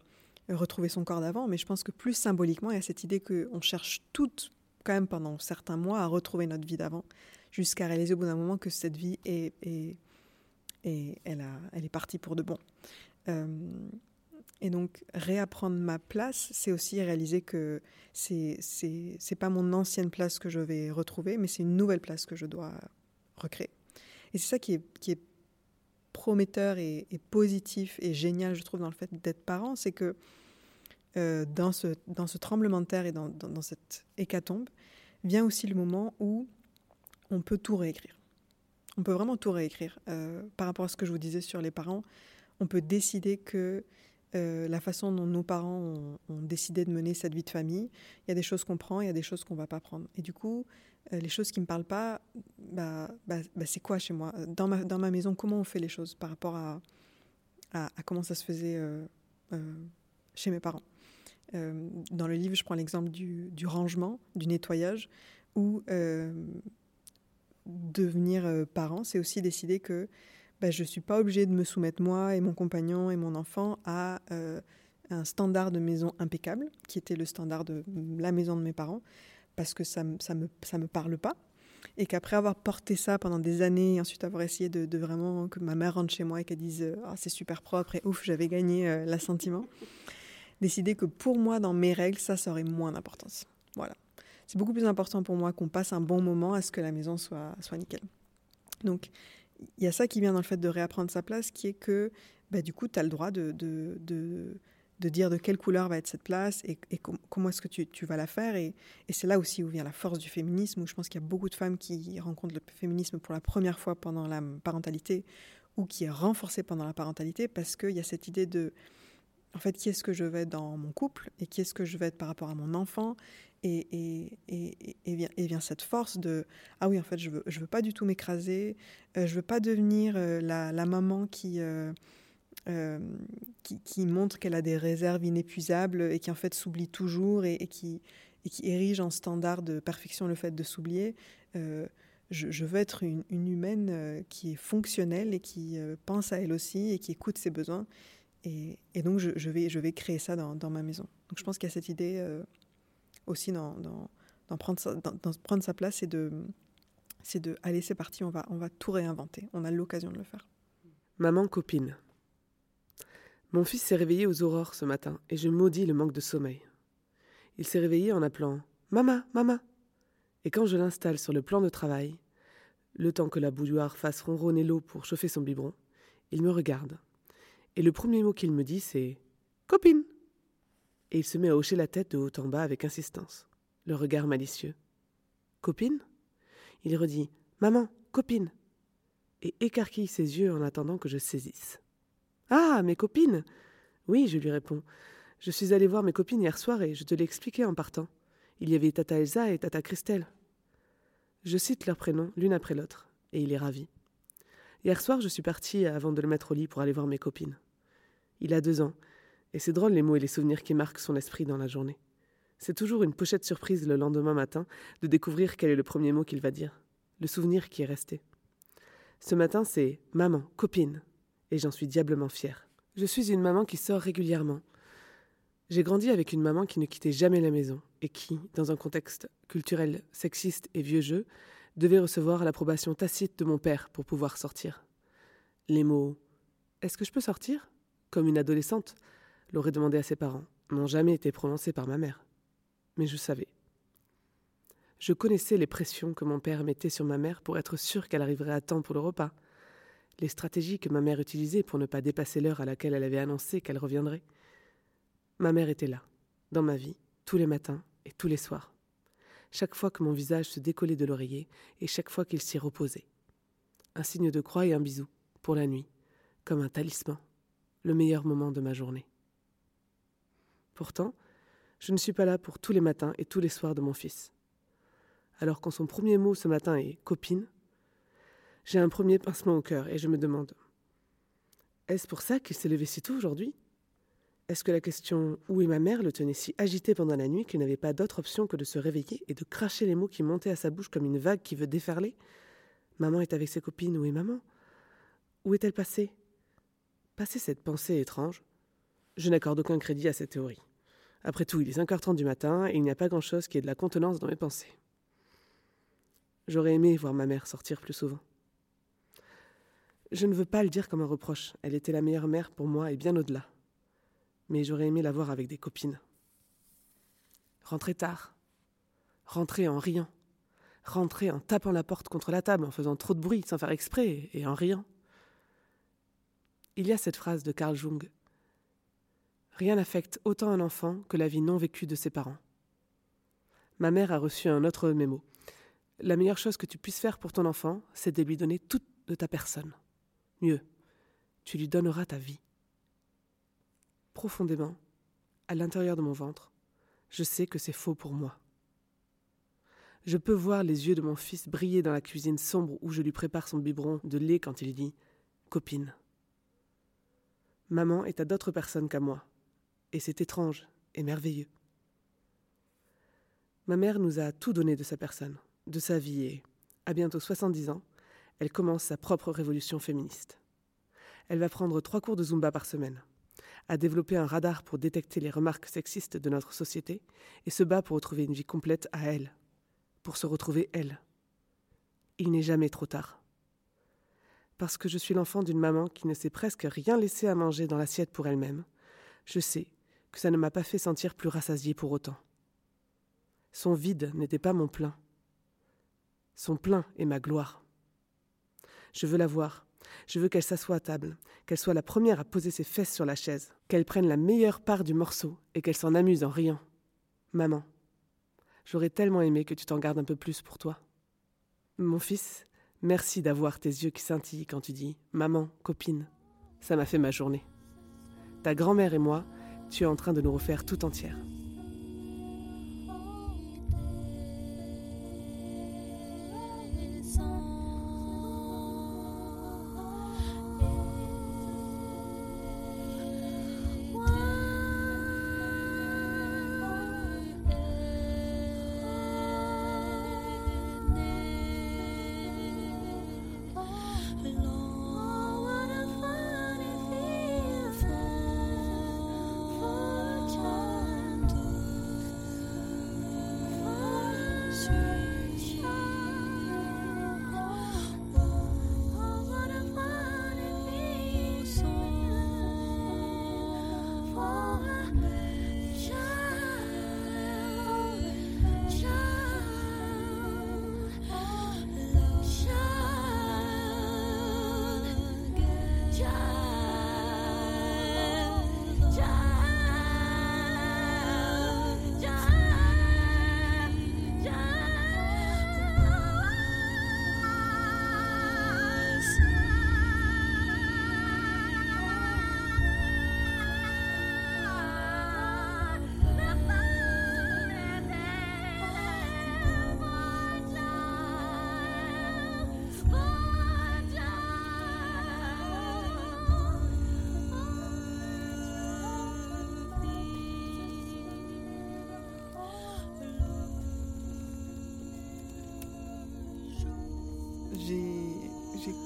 retrouver son corps d'avant, mais je pense que plus symboliquement, il y a cette idée qu'on cherche toutes, quand même pendant certains mois, à retrouver notre vie d'avant, jusqu'à réaliser au bout d'un moment que cette vie est, est, est- elle, a, elle est partie pour de bon. Euh, et donc, réapprendre ma place, c'est aussi réaliser que c'est c'est pas mon ancienne place que je vais retrouver, mais c'est une nouvelle place que je dois recréer. Et c'est ça qui est, qui est prometteur et, positif et génial, je trouve, dans le fait d'être parent, c'est que euh, dans, ce, dans ce tremblement de terre et dans, dans, dans cette hécatombe, vient aussi le moment où on peut tout réécrire. On peut vraiment tout réécrire. Euh, par rapport à ce que je vous disais sur les parents, on peut décider que euh, la façon dont nos parents ont, décidé de mener cette vie de famille, il y a des choses qu'on prend, il y a des choses qu'on va pas prendre. Et du coup, euh, les choses qui me parlent pas, bah, bah, bah, c'est quoi chez moi? Dans ma, maison, comment on fait les choses par rapport à, comment ça se faisait euh, chez mes parents? Dans le livre, je prends l'exemple du, du rangement, du nettoyage, où devenir parent, c'est aussi décider que bah, je ne suis pas obligée de me soumettre, moi et mon compagnon et mon enfant, à euh, un standard de maison impeccable, qui était le standard de la maison de mes parents, parce que ça ne ça me, ça me parle pas. Et qu'après avoir porté ça pendant des années, et ensuite avoir essayé de, vraiment que ma mère rentre chez moi et qu'elle dise euh, Ah, c'est super propre et ouf, j'avais gagné euh, l'assentiment, décider que pour moi, dans mes règles, ça, ça aurait moins d'importance. Voilà. C'est beaucoup plus important pour moi qu'on passe un bon moment à ce que la maison soit, soit nickel. Donc, il y a ça qui vient dans le fait de réapprendre sa place, qui est que bah, du coup, tu as le droit de, dire de quelle couleur va être cette place et, et com comment est-ce que tu, vas la faire. Et, et c'est là aussi où vient la force du féminisme, où je pense qu'il y a beaucoup de femmes qui rencontrent le féminisme pour la première fois pendant la parentalité ou qui est renforcé pendant la parentalité parce qu'il y a cette idée de, en fait, qui est-ce que je vais dans mon couple et qui est-ce que je vais être par rapport à mon enfant et, et, et, et, vient, et vient cette force de ah oui en fait je veux je veux pas du tout m'écraser euh, je veux pas devenir euh, la, la maman qui euh, euh, qui, qui, montre qu'elle a des réserves inépuisables et qui en fait s'oublie toujours et, qui, et qui érige en standard de perfection le fait de s'oublier. Je, veux être une, humaine qui est fonctionnelle et qui pense à elle aussi et qui écoute ses besoins. Et, donc je, je, vais, je vais créer ça dans, dans ma maison. Donc je pense qu'il y a cette idée aussi dans, prendre sa, prendre sa place et de c'est de allez c'est parti on va on va tout réinventer on a l'occasion de le faire
maman copine mon fils s'est réveillé aux aurores ce matin et je maudis le manque de sommeil. Il s'est réveillé en appelant Mama, Mama. Et quand je l'installe sur le plan de travail, le temps que la bouilloire fasse ronronner l'eau pour chauffer son biberon, il me regarde. Et le premier mot qu'il me dit, c'est Copine. Et il se met à hocher la tête de haut en bas avec insistance, le regard malicieux. Copine? Il redit Maman, copine. Et écarquille ses yeux en attendant que je saisisse. Ah, mes copines Oui, je lui réponds. Je suis allée voir mes copines hier soir et je te l'ai expliqué en partant. Il y avait Tata Elsa et Tata Christelle. Je cite leurs prénoms l'une après l'autre, et il est ravi. Hier soir, je suis partie avant de le mettre au lit pour aller voir mes copines. Il a deux ans, et c'est drôle les mots et les souvenirs qui marquent son esprit dans la journée. C'est toujours une pochette surprise le lendemain matin de découvrir quel est le premier mot qu'il va dire, le souvenir qui est resté. Ce matin, c'est maman, copine, et j'en suis diablement fière. Je suis une maman qui sort régulièrement. J'ai grandi avec une maman qui ne quittait jamais la maison et qui, dans un contexte culturel sexiste et vieux jeu, devait recevoir l'approbation tacite de mon père pour pouvoir sortir. Les mots Est-ce que je peux sortir? comme une adolescente l'aurait demandé à ses parents, n'ont jamais été prononcés par ma mère. Mais je savais. Je connaissais les pressions que mon père mettait sur ma mère pour être sûr qu'elle arriverait à temps pour le repas, les stratégies que ma mère utilisait pour ne pas dépasser l'heure à laquelle elle avait annoncé qu'elle reviendrait. Ma mère était là, dans ma vie, tous les matins et tous les soirs. Chaque fois que mon visage se décollait de l'oreiller et chaque fois qu'il s'y reposait. Un signe de croix et un bisou, pour la nuit, comme un talisman, le meilleur moment de ma journée. Pourtant, je ne suis pas là pour tous les matins et tous les soirs de mon fils. Alors quand son premier mot ce matin est copine, j'ai un premier pincement au cœur et je me demande est-ce pour ça qu'il s'est levé si tôt aujourd'hui? Est-ce que la question où est ma mère? le tenait si agité pendant la nuit qu'il n'avait pas d'autre option que de se réveiller et de cracher les mots qui montaient à sa bouche comme une vague qui veut déferler Maman est avec ses copines, où est maman? Où est-elle passée? Passée cette pensée étrange, je n'accorde aucun crédit à cette théorie. Après tout, il est 5h30 du matin et il n'y a pas grand-chose qui ait de la contenance dans mes pensées. J'aurais aimé voir ma mère sortir plus souvent. Je ne veux pas le dire comme un reproche, elle était la meilleure mère pour moi et bien au-delà. Mais j'aurais aimé la voir avec des copines. Rentrer tard, rentrer en riant, rentrer en tapant la porte contre la table, en faisant trop de bruit, sans faire exprès et en riant. Il y a cette phrase de Carl Jung. Rien n'affecte autant un enfant que la vie non vécue de ses parents. Ma mère a reçu un autre mémo. La meilleure chose que tu puisses faire pour ton enfant, c'est de lui donner toute de ta personne. Mieux, tu lui donneras ta vie. Profondément, à l'intérieur de mon ventre, je sais que c'est faux pour moi. Je peux voir les yeux de mon fils briller dans la cuisine sombre où je lui prépare son biberon de lait quand il dit Copine. Maman est à d'autres personnes qu'à moi, et c'est étrange et merveilleux. Ma mère nous a tout donné de sa personne, de sa vie, et, à bientôt 70 ans, elle commence sa propre révolution féministe. Elle va prendre trois cours de Zumba par semaine, a développé un radar pour détecter les remarques sexistes de notre société et se bat pour retrouver une vie complète à elle, pour se retrouver elle. Il n'est jamais trop tard. Parce que je suis l'enfant d'une maman qui ne s'est presque rien laissé à manger dans l'assiette pour elle-même, je sais que ça ne m'a pas fait sentir plus rassasiée pour autant. Son vide n'était pas mon plein. Son plein est ma gloire. Je veux la voir. Je veux qu'elle s'assoie à table, qu'elle soit la première à poser ses fesses sur la chaise, qu'elle prenne la meilleure part du morceau et qu'elle s'en amuse en riant. Maman, j'aurais tellement aimé que tu t'en gardes un peu plus pour toi. Mon fils, merci d'avoir tes yeux qui scintillent quand tu dis Maman, copine. Ça m'a fait ma journée. Ta grand-mère et moi, tu es en train de nous refaire tout entière.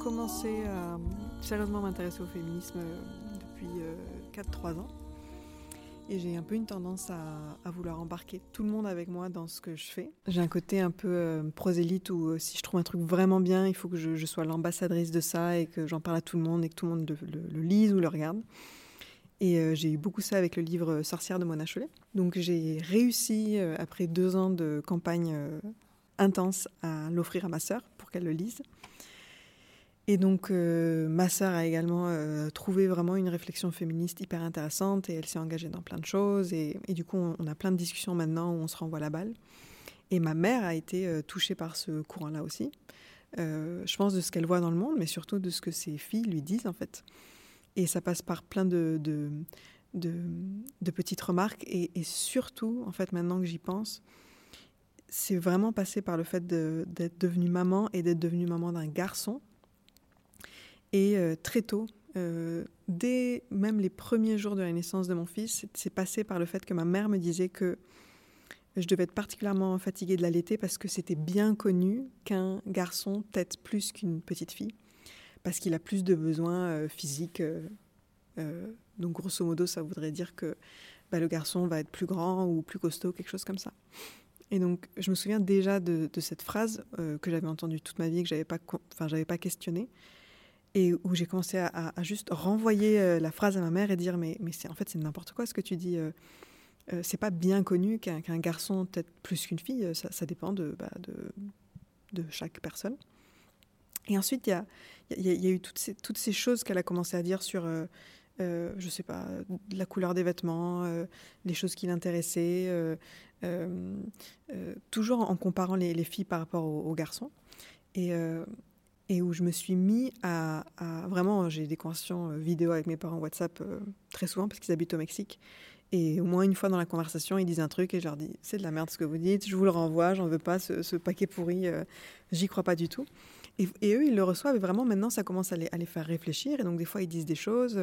Commencé à sérieusement m'intéresser au féminisme depuis 4-3 ans. Et j'ai un peu une tendance à, vouloir embarquer tout le monde avec moi dans ce que je fais. J'ai un côté un peu euh, prosélyte où euh, si je trouve un truc vraiment bien, il faut que je, sois l'ambassadrice de ça et que j'en parle à tout le monde et que tout le monde le, lise ou le regarde. Et euh, j'ai eu beaucoup ça avec le livre Sorcière de Mona Chollet. Donc j'ai réussi, euh, après deux ans de campagne euh, intense, à l'offrir à ma sœur pour qu'elle le lise. Et donc, euh, ma sœur a également euh, trouvé vraiment une réflexion féministe hyper intéressante et elle s'est engagée dans plein de choses. Et, du coup, on, a plein de discussions maintenant où on se renvoie la balle. Et ma mère a été euh, touchée par ce courant-là aussi. Je pense de ce qu'elle voit dans le monde, mais surtout de ce que ses filles lui disent, en fait. Et ça passe par plein de, petites remarques. Et, surtout, en fait, maintenant que j'y pense, c'est vraiment passé par le fait d'être devenue maman et d'être devenue maman d'un garçon et euh, très tôt, euh, dès même les premiers jours de la naissance de mon fils, c'est passé par le fait que ma mère me disait que je devais être particulièrement fatiguée de l'allaiter parce que c'était bien connu qu'un garçon tète plus qu'une petite fille, parce qu'il a plus de besoins euh, physiques. donc grosso modo, ça voudrait dire que bah, le garçon va être plus grand ou plus costaud, quelque chose comme ça. Et donc, je me souviens déjà de, cette phrase que j'avais entendue toute ma vie, que j'avais pas, pas questionnée et où j'ai commencé à, juste renvoyer euh, la phrase à ma mère et dire mais, en fait c'est n'importe quoi ce que tu dis euh, euh, c'est pas bien connu qu'un qu garçon peut-être plus qu'une fille ça, ça, dépend de, bah, de, chaque personne. Et ensuite, il y a, eu toutes ces, choses qu'elle a commencé à dire sur, euh, euh, je sais pas, la couleur des vêtements, euh, les choses qui l'intéressaient, euh, euh, euh, toujours en comparant les, les filles par rapport aux, aux garçons. Et, euh, et où je me suis mis à, vraiment, j'ai des conversations euh, vidéo avec mes parents WhatsApp euh, très souvent parce qu'ils habitent au Mexique. Et au moins une fois dans la conversation, ils disent un truc et je leur dis c'est de la merde ce que vous dites, je vous le renvoie, j'en veux pas ce, paquet pourri, euh, j'y crois pas du tout. Et, eux, ils le reçoivent et vraiment maintenant ça commence à les, faire réfléchir. Et donc des fois, ils disent des choses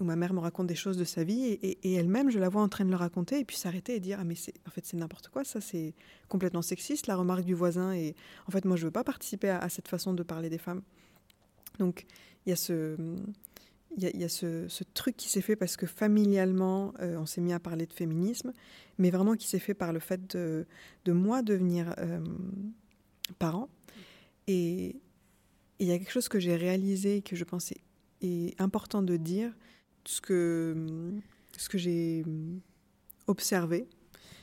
où ma mère me raconte des choses de sa vie et, elle-même, je la vois en train de le raconter et puis s'arrêter et dire ah mais en fait c'est n'importe quoi, ça c'est complètement sexiste la remarque du voisin et en fait moi je veux pas participer à, cette façon de parler des femmes. Donc il y a ce truc qui s'est fait parce que familialement, euh, on s'est mis à parler de féminisme, mais vraiment qui s'est fait par le fait de, moi devenir euh, parent. Et il y a quelque chose que j'ai réalisé, que je pensais est important de dire, ce que, ce que j'ai observé,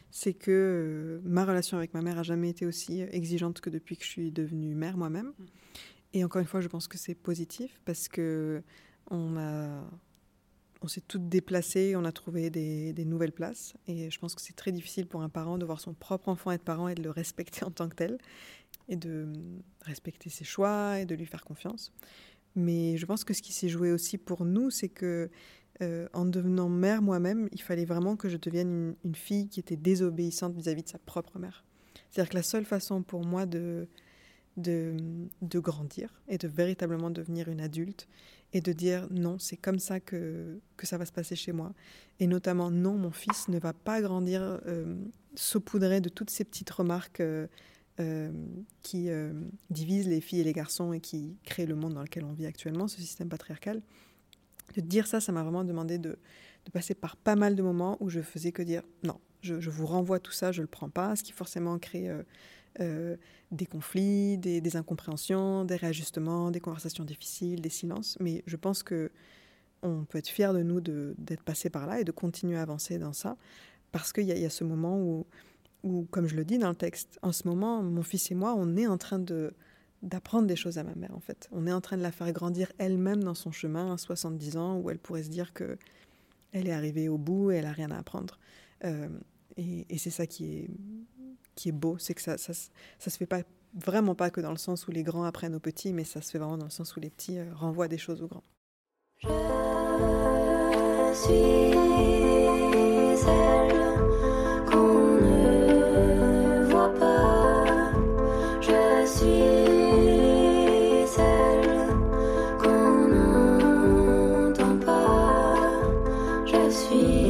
c'est que euh, ma relation avec ma mère a jamais été aussi exigeante que depuis que je suis devenue mère moi-même. Et encore une fois, je pense que c'est positif parce que on a, on s'est toutes déplacées, on a trouvé des, des nouvelles places. Et je pense que c'est très difficile pour un parent de voir son propre enfant être parent et de le respecter en tant que tel, et de respecter ses choix et de lui faire confiance. Mais je pense que ce qui s'est joué aussi pour nous, c'est que euh, en devenant mère moi-même, il fallait vraiment que je devienne une, fille qui était désobéissante vis-à-vis de sa propre mère. C'est-à-dire que la seule façon pour moi de, de, de grandir et de véritablement devenir une adulte et de dire non, c'est comme ça que, que ça va se passer chez moi. Et notamment, non, mon fils ne va pas grandir euh, saupoudré de toutes ces petites remarques euh, euh, qui euh, divisent les filles et les garçons et qui créent le monde dans lequel on vit actuellement, ce système patriarcal. De dire ça, ça m'a vraiment demandé de, passer par pas mal de moments où je faisais que dire non, je, vous renvoie tout ça, je le prends pas, ce qui forcément crée euh, des conflits, des, incompréhensions, des réajustements, des conversations difficiles, des silences. Mais je pense que on peut être fier de nous d'être passé par là et de continuer à avancer dans ça, parce qu'il y, y a ce moment où, où, comme je le dis dans le texte, en ce moment, mon fils et moi, on est en train de d'apprendre des choses à ma mère en fait. On est en train de la faire grandir elle-même dans son chemin à 70 ans où elle pourrait se dire que elle est arrivée au bout et elle a rien à apprendre. Euh, et c'est ça qui est qui est beau, c'est que ça, ça se fait pas vraiment pas que dans le sens où les grands apprennent aux petits, mais ça se fait vraiment dans le sens où les petits euh, renvoient des choses aux grands.
Je suis Je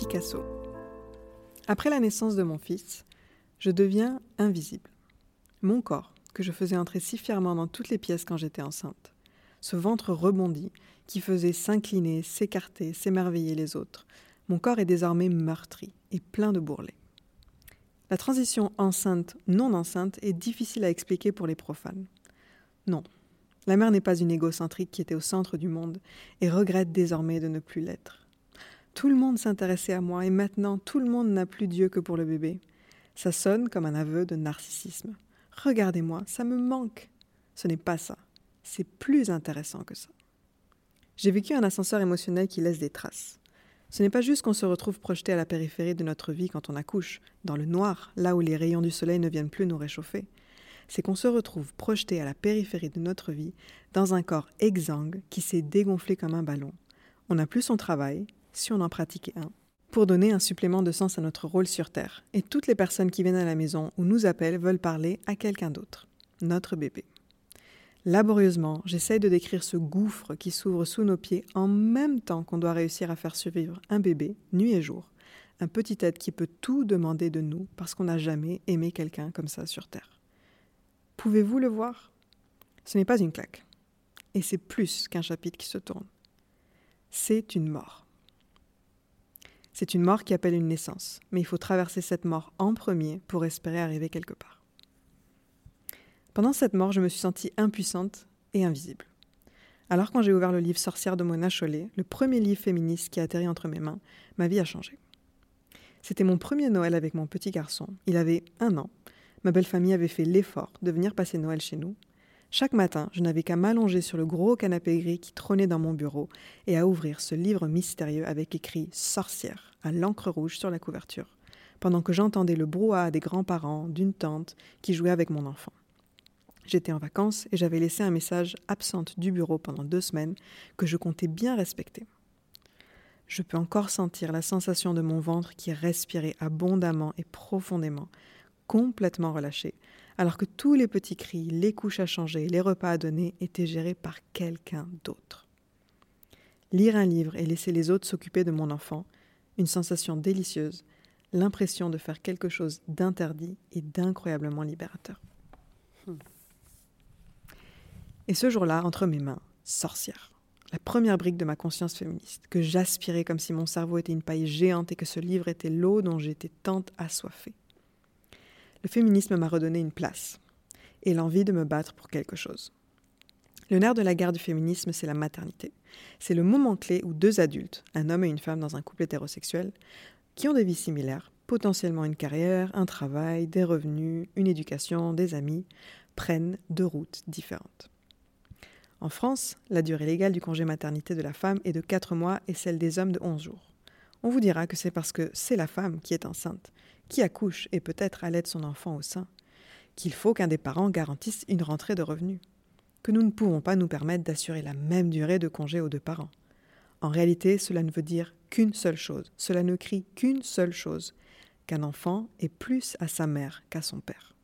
Picasso. Après la naissance de mon fils, je deviens invisible. Mon corps, que je faisais entrer si fièrement dans toutes les pièces quand j'étais enceinte, ce ventre rebondi qui faisait s'incliner, s'écarter, s'émerveiller les autres, mon corps est désormais meurtri et plein de bourrelets. La transition enceinte-non enceinte est difficile à expliquer pour les profanes. Non, la mère n'est pas une égocentrique qui était au centre du monde et regrette désormais de ne plus l'être. Tout le monde s'intéressait à moi et maintenant tout le monde n'a plus Dieu que pour le bébé. Ça sonne comme un aveu de narcissisme. Regardez-moi, ça me manque. Ce n'est pas ça. C'est plus intéressant que ça. J'ai vécu un ascenseur émotionnel qui laisse des traces. Ce n'est pas juste qu'on se retrouve projeté à la périphérie de notre vie quand on accouche, dans le noir, là où les rayons du soleil ne viennent plus nous réchauffer. C'est qu'on se retrouve projeté à la périphérie de notre vie, dans un corps exsangue qui s'est dégonflé comme un ballon. On n'a plus son travail, si on en pratiquait un, pour donner un supplément de sens à notre rôle sur Terre. Et toutes les personnes qui viennent à la maison ou nous appellent veulent parler à quelqu'un d'autre, notre bébé. Laborieusement, j'essaye de décrire ce gouffre qui s'ouvre sous nos pieds en même temps qu'on doit réussir à faire survivre un bébé, nuit et jour, un petit être qui peut tout demander de nous parce qu'on n'a jamais aimé quelqu'un comme ça sur Terre. Pouvez-vous le voir? Ce n'est pas une claque. Et c'est plus qu'un chapitre qui se tourne. C'est une mort. C'est une mort qui appelle une naissance, mais il faut traverser cette mort en premier pour espérer arriver quelque part. Pendant cette mort, je me suis sentie impuissante et invisible. Alors quand j'ai ouvert le livre Sorcière de Mona Chollet, le premier livre féministe qui a atterri entre mes mains, ma vie a changé. C'était mon premier Noël avec mon petit garçon. Il avait un an. Ma belle famille avait fait l'effort de venir passer Noël chez nous. Chaque matin, je n'avais qu'à m'allonger sur le gros canapé gris qui trônait dans mon bureau et à ouvrir ce livre mystérieux avec écrit Sorcière à l'encre rouge sur la couverture, pendant que j'entendais le brouhaha des grands-parents, d'une tante qui jouait avec mon enfant. J'étais en vacances et j'avais laissé un message absente du bureau pendant deux semaines que je comptais bien respecter. Je peux encore sentir la sensation de mon ventre qui respirait abondamment et profondément, complètement relâché, alors que tous les petits cris, les couches à changer, les repas à donner étaient gérés par quelqu'un d'autre. Lire un livre et laisser les autres s'occuper de mon enfant, une sensation délicieuse, l'impression de faire quelque chose d'interdit et d'incroyablement libérateur. Et ce jour-là, entre mes mains, sorcière. La première brique de ma conscience féministe, que j'aspirais comme si mon cerveau était une paille géante et que ce livre était l'eau dont j'étais tant assoiffée. Le féminisme m'a redonné une place et l'envie de me battre pour quelque chose. Le nerf de la guerre du féminisme, c'est la maternité. C'est le moment clé où deux adultes, un homme et une femme dans un couple hétérosexuel, qui ont des vies similaires, potentiellement une carrière, un travail, des revenus, une éducation, des amis, prennent deux routes différentes. En France, la durée légale du congé maternité de la femme est de 4 mois et celle des hommes de 11 jours. On vous dira que c'est parce que c'est la femme qui est enceinte, qui accouche et peut-être allait son enfant au sein, qu'il faut qu'un des parents garantisse une rentrée de revenus, que nous ne pouvons pas nous permettre d'assurer la même durée de congé aux deux parents. En réalité, cela ne veut dire qu'une seule chose, cela ne crie qu'une seule chose, qu'un enfant est plus à sa mère qu'à son père.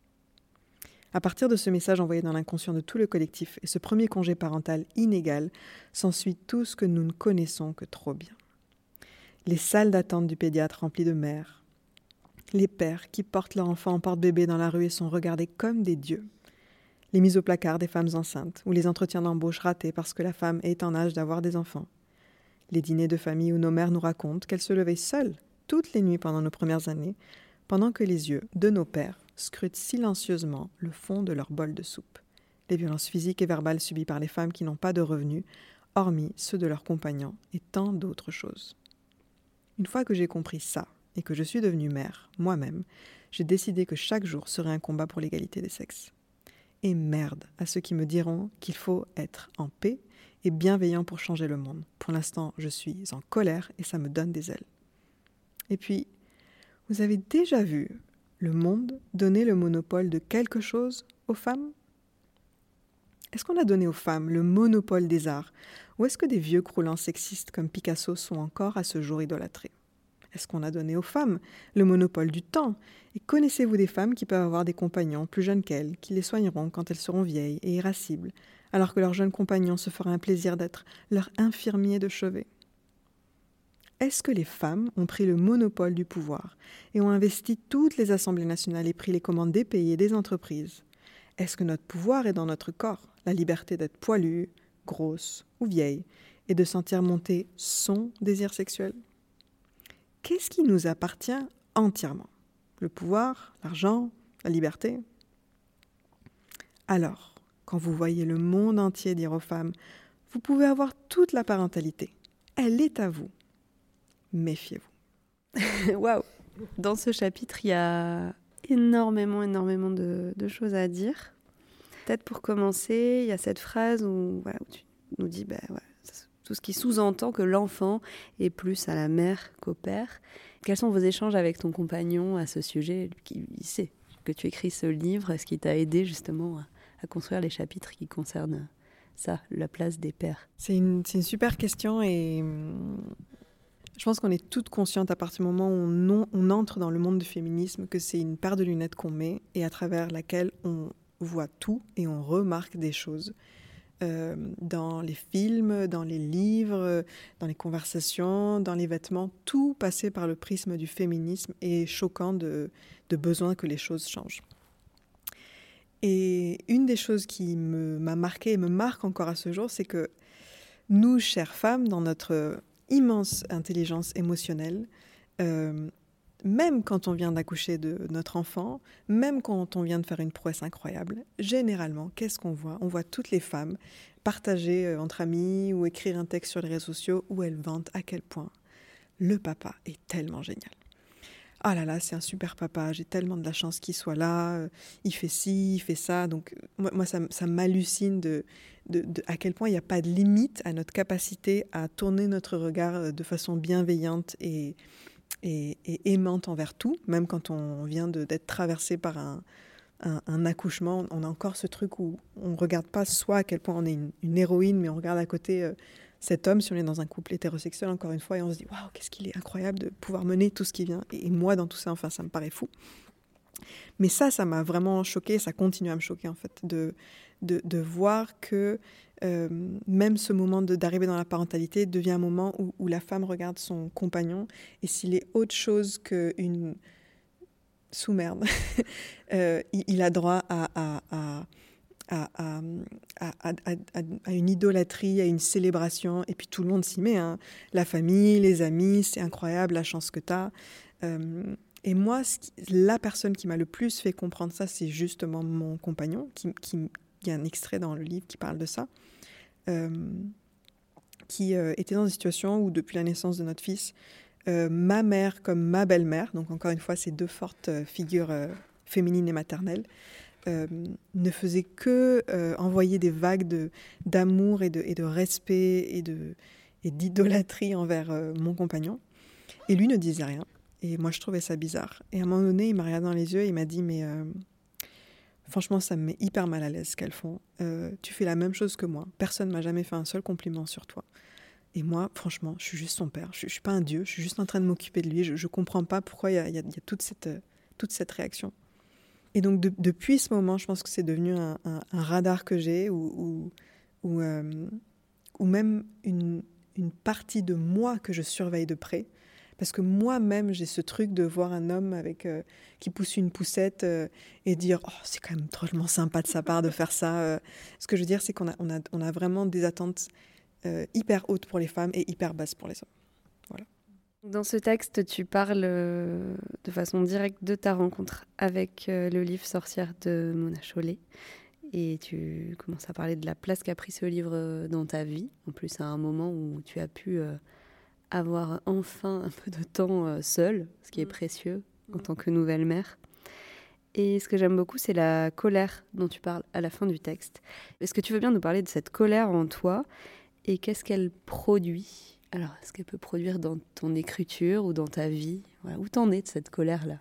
À partir de ce message envoyé dans l'inconscient de tout le collectif et ce premier congé parental inégal, s'ensuit tout ce que nous ne connaissons que trop bien. Les salles d'attente du pédiatre remplies de mères, les pères qui portent leur enfant en porte-bébé dans la rue et sont regardés comme des dieux, les mises au placard des femmes enceintes ou les entretiens d'embauche ratés parce que la femme est en âge d'avoir des enfants, les dîners de famille où nos mères nous racontent qu'elles se levaient seules toutes les nuits pendant nos premières années, pendant que les yeux de nos pères scrutent silencieusement le fond de leur bol de soupe. Les violences physiques et verbales subies par les femmes qui n'ont pas de revenus, hormis ceux de leurs compagnons, et tant d'autres choses. Une fois que j'ai compris ça, et que je suis devenue mère, moi-même, j'ai décidé que chaque jour serait un combat pour l'égalité des sexes. Et merde à ceux qui me diront qu'il faut être en paix et bienveillant pour changer le monde. Pour l'instant, je suis en colère et ça me donne des ailes. Et puis, vous avez déjà vu le monde donner le monopole de quelque chose aux femmes? Est-ce qu'on a donné aux femmes le monopole des arts? Ou est-ce que des vieux croulants sexistes comme Picasso sont encore à ce jour idolâtrés? Est-ce qu'on a donné aux femmes le monopole du temps? Et connaissez-vous des femmes qui peuvent avoir des compagnons plus jeunes qu'elles, qui les soigneront quand elles seront vieilles et irascibles, alors que leur jeune compagnon se fera un plaisir d'être leur infirmier de chevet? Est-ce que les femmes ont pris le monopole du pouvoir et ont investi toutes les assemblées nationales et pris les commandes des pays et des entreprises? Est-ce que notre pouvoir est dans notre corps La liberté d'être poilue, grosse ou vieille et de sentir monter son désir sexuel? Qu'est-ce qui nous appartient entièrement? Le pouvoir, l'argent, la liberté? Alors, quand vous voyez le monde entier dire aux femmes, vous pouvez avoir toute la parentalité, elle est à vous méfiez-vous.
Waouh Dans ce chapitre, il y a énormément, énormément de, choses à dire. Peut-être pour commencer, il y a cette phrase où, tu nous dis bah, tout ce qui sous-entend que l'enfant est plus à la mère qu'au père. Quels sont vos échanges avec ton compagnon à ce sujet Il sait que tu écris ce livre. Est-ce qu'il t'a aidé justement à, construire les chapitres qui concernent ça, la place des pères?
C'est une, super question et je pense qu'on est toutes conscientes à partir du moment où on, entre dans le monde du féminisme que c'est une paire de lunettes qu'on met et à travers laquelle on voit tout et on remarque des choses. Euh, dans les films, dans les livres, dans les conversations, dans les vêtements, tout passé par le prisme du féminisme est choquant de, de besoin que les choses changent. Et une des choses qui m'a marqué et me marque encore à ce jour, c'est que nous, chères femmes, dans notre immense intelligence émotionnelle, euh, même quand on vient d'accoucher de notre enfant, même quand on vient de faire une prouesse incroyable, généralement, qu'est-ce qu'on voit? On voit toutes les femmes partager euh, entre amis ou écrire un texte sur les réseaux sociaux où elles vantent à quel point le papa est tellement génial. Ah là là, c'est un super papa, j'ai tellement de la chance qu'il soit là, euh, il fait ci, il fait ça. Donc moi, ça, ça m'hallucine de, à quel point il n'y a pas de limite à notre capacité à tourner notre regard euh, de façon bienveillante et, et, aimante envers tout, même quand on vient d'être traversé par un, accouchement, on a encore ce truc où on ne regarde pas soi à quel point on est une, héroïne, mais on regarde à côté euh, cet homme, si on est dans un couple hétérosexuel, encore une fois, et on se dit, waouh, qu'est-ce qu'il est incroyable de pouvoir mener tout ce qui vient. Et, moi, dans tout ça, enfin, ça me paraît fou. Mais ça, ça m'a vraiment choqué, ça continue à me choquer, en fait, de, voir que euh, même ce moment d'arriver dans la parentalité devient un moment où, la femme regarde son compagnon et s'il est autre chose qu'une sous-merde, euh, il, a droit à, une idolâtrie, à une célébration, et puis tout le monde s'y met. Hein. La famille, les amis, c'est incroyable la chance que tu as. Euh, et moi, la personne qui m'a le plus fait comprendre ça, c'est justement mon compagnon, qui, il y a un extrait dans le livre qui parle de ça, qui euh, était dans une situation où, depuis la naissance de notre fils, euh, ma mère comme ma belle-mère, donc encore une fois ces deux fortes figures féminines et maternelles, ne faisaient que envoyer des vagues d'amour et de, et de respect et, de, et d'idolâtrie envers mon compagnon. Et lui ne disait rien. Et moi, je trouvais ça bizarre. Et à un moment donné, il m'a regardé dans les yeux et il m'a dit, mais Franchement, ça me met hyper mal à l'aise ce qu'elles font. Euh, tu fais la même chose que moi. Personne m'a jamais fait un seul compliment sur toi. Et moi, franchement, je suis juste son père. Je, ne suis pas un dieu. Je suis juste en train de m'occuper de lui. Je, ne comprends pas pourquoi il y a, toute, cette, toute cette réaction. Et donc, depuis ce moment, je pense que c'est devenu un, radar que j'ai ou, ou, euh, même une, une partie de moi que je surveille de près parce que moi-même, j'ai ce truc de voir un homme avec, euh, qui pousse une poussette euh, et dire oh, c'est quand même drôlement sympa de sa part de faire ça. Euh. Ce que je veux dire, c'est qu'on a, on a, on a vraiment des attentes hyper hautes pour les femmes et hyper basses pour les hommes.
Dans ce texte, tu parles de façon directe de ta rencontre avec le livre Sorcière de Mona Chollet. Et tu commences à parler de la place qu'a pris ce livre dans ta vie. En plus, à un moment où tu as pu avoir enfin un peu de temps euh, seul, ce qui est mm. précieux en mm. tant que nouvelle mère. Et ce que j'aime beaucoup, c'est la colère dont tu parles à la fin du texte. Est-ce que tu veux bien nous parler de cette colère en toi et qu'est-ce qu'elle produit? Alors, est-ce qu'elle peut produire dans ton écriture ou dans ta vie? Où t'en es de cette colère-là?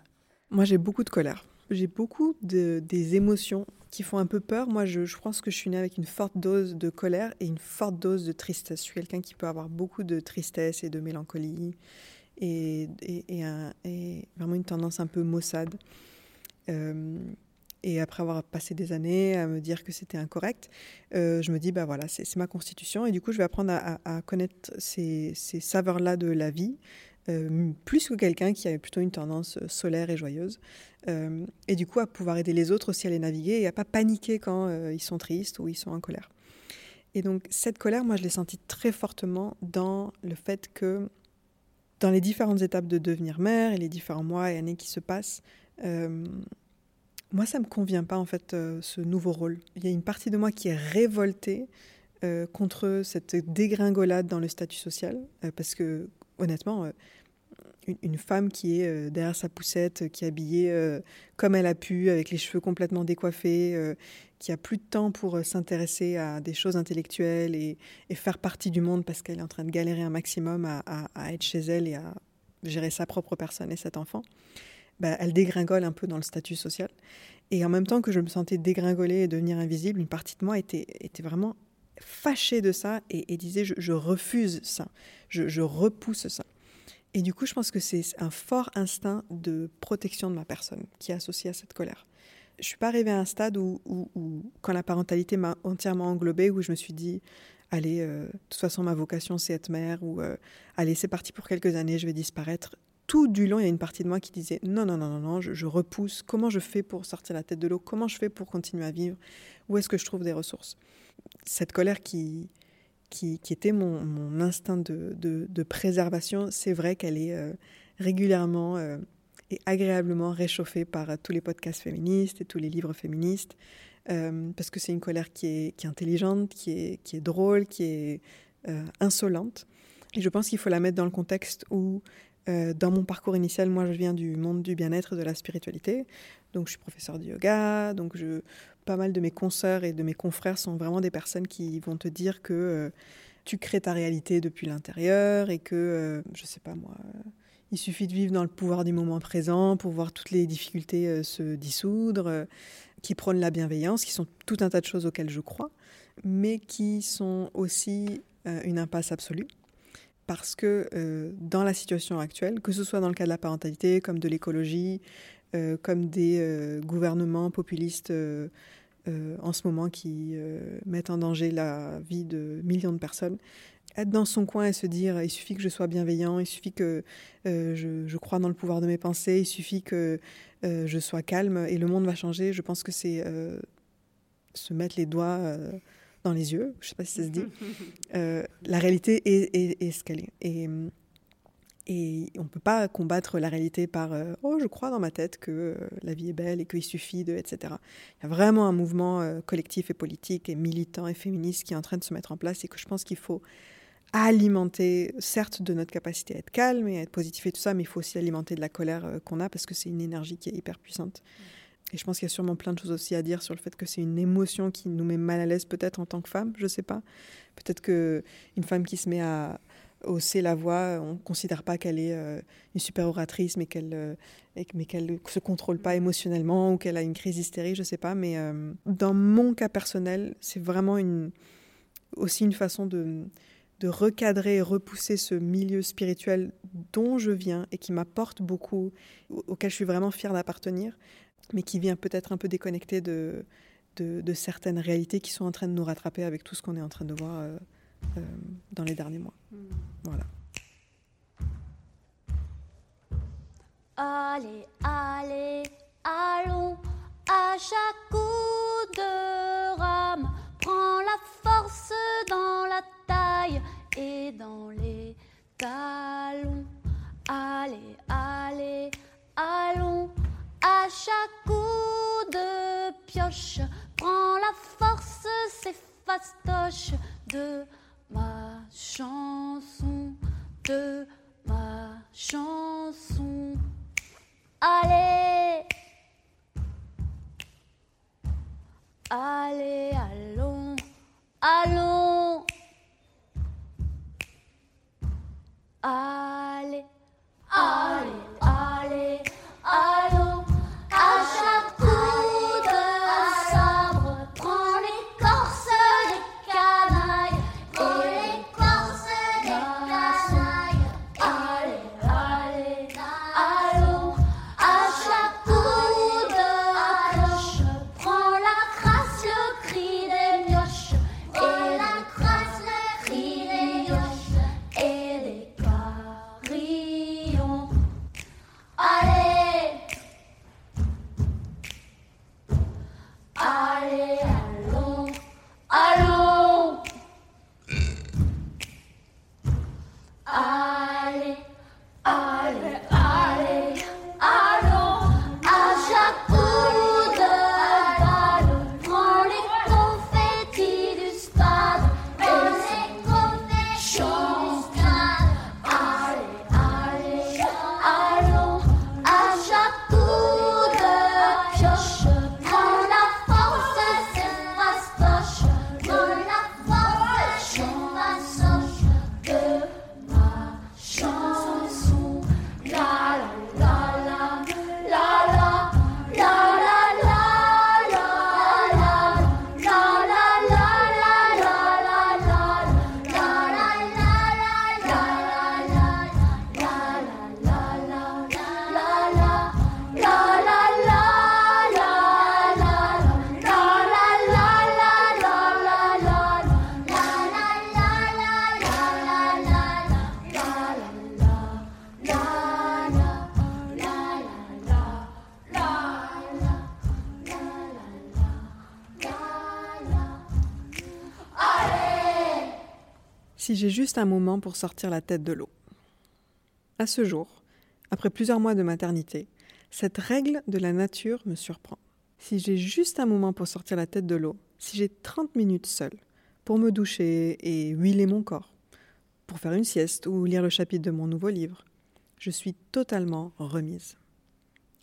Moi, j'ai beaucoup de colère. J'ai beaucoup de, des émotions qui font un peu peur. Moi, je, pense que je suis née avec une forte dose de colère et une forte dose de tristesse. Je suis quelqu'un qui peut avoir beaucoup de tristesse et de mélancolie et, et, vraiment une tendance un peu maussade. Euh, et après avoir passé des années à me dire que c'était incorrect, euh, je me dis, bah voilà, c'est ma constitution. Et du coup, je vais apprendre à, connaître ces saveurs-là de la vie, euh, plus que quelqu'un qui avait plutôt une tendance euh, solaire et joyeuse. Euh, et du coup, à pouvoir aider les autres aussi à les naviguer et à pas paniquer quand ils sont tristes ou ils sont en colère. Et donc, cette colère, moi, je l'ai sentie très fortement dans le fait que, dans les différentes étapes de devenir mère et les différents mois et années qui se passent, moi, ça me convient pas, en fait, ce nouveau rôle. Il y a une partie de moi qui est révoltée contre cette dégringolade dans le statut social, parce que, honnêtement, euh, une, femme qui est euh, derrière sa poussette, euh, qui est habillée comme elle a pu, avec les cheveux complètement décoiffés, qui a plus de temps pour s'intéresser à des choses intellectuelles et, faire partie du monde parce qu'elle est en train de galérer un maximum à, être chez elle et à gérer sa propre personne et cet enfant, bah, elle dégringole un peu dans le statut social. Et en même temps que je me sentais dégringoler et devenir invisible, une partie de moi était vraiment fâchée de ça et, disait je, je refuse ça, je, repousse ça. Et du coup, je pense que c'est un fort instinct de protection de ma personne qui est associé à cette colère. Je suis pas arrivée à un stade où, quand la parentalité m'a entièrement englobée, où je me suis dit, allez, euh, de toute façon, ma vocation, c'est être mère, ou euh, allez, c'est parti pour quelques années, je vais disparaître. Tout du long, il y a une partie de moi qui disait, non, non, non, non, je, repousse. Comment je fais pour sortir la tête de l'eau? Comment je fais pour continuer à vivre? Où est-ce que je trouve des ressources? Cette colère qui, qui, était mon, instinct de, de- préservation, c'est vrai qu'elle est euh, régulièrement euh, et agréablement réchauffée par euh, tous les podcasts féministes et tous les livres féministes, parce que c'est une colère qui est, qui est intelligente, qui est, qui est drôle, qui est insolente. Et je pense qu'il faut la mettre dans le contexte où, euh, dans mon parcours initial, moi je viens du monde du bien-être de la spiritualité, donc je suis professeur de yoga, donc pas mal de mes consoeurs et de mes confrères sont vraiment des personnes qui vont te dire que euh, tu crées ta réalité depuis l'intérieur et que, euh, je sais pas moi, euh, il suffit de vivre dans le pouvoir du moment présent pour voir toutes les difficultés se dissoudre, qui prônent la bienveillance, qui sont tout un tas de choses auxquelles je crois, mais qui sont aussi une impasse absolue. Parce que euh, dans la situation actuelle, que ce soit dans le cas de la parentalité, comme de l'écologie, euh, comme des euh, gouvernements populistes en ce moment qui mettent en danger la vie de millions de personnes. Être dans son coin et se dire il suffit que je sois bienveillant, il suffit que je, je crois dans le pouvoir de mes pensées, il suffit que je sois calme et le monde va changer. Je pense que c'est se mettre les doigts dans les yeux, je ne sais pas si ça se dit. Euh, la réalité est, est- est ce qu'elle est. Et, et on ne peut pas combattre la réalité par euh, Oh, je crois dans ma tête que euh, la vie est belle et qu'il suffit de, etc. Il y a vraiment un mouvement collectif et politique et militant et féministe qui est en train de se mettre en place et que je pense qu'il faut alimenter, certes, de notre capacité à être calme et à être positif et tout ça, mais il faut aussi alimenter de la colère qu'on a parce que c'est une énergie qui est hyper puissante. Et je pense qu'il y a sûrement plein de choses aussi à dire sur le fait que c'est une émotion qui nous met mal à l'aise peut-être en tant que femme, je sais pas. Peut-être que une femme qui se met à hausser la voix, on ne considère pas qu'elle est euh, une super oratrice, mais qu'elle euh, mais ne se contrôle pas émotionnellement ou qu'elle a une crise hystérique, je sais pas. Mais euh, dans mon cas personnel, c'est vraiment aussi une façon de, recadrer et repousser ce milieu spirituel dont je viens et qui m'apporte beaucoup, au- auquel je suis vraiment fière d'appartenir, mais qui vient peut-être un peu déconnecté de, de, de certaines réalités qui sont en train de nous rattraper avec tout ce qu'on est en train de voir euh, euh, dans les derniers mois. Voilà.
Allez, allez, allons à chaque coup de rame. Prends la force dans la taille et dans les talons. Allez, allez, allons à chaque coup de pioche. Prends la force, c'est fastoche de ma chanson, de ma chanson. Allez, allez, allons, allons. Allez, allez, allez,
Si j'ai juste un moment pour sortir la tête de l'eau. À ce jour, après plusieurs mois de maternité, cette règle de la nature me surprend. Si j'ai juste un moment pour sortir la tête de l'eau, si j'ai 30 minutes seule pour me doucher et huiler mon corps, pour faire une sieste ou lire le chapitre de mon nouveau livre, je suis totalement remise.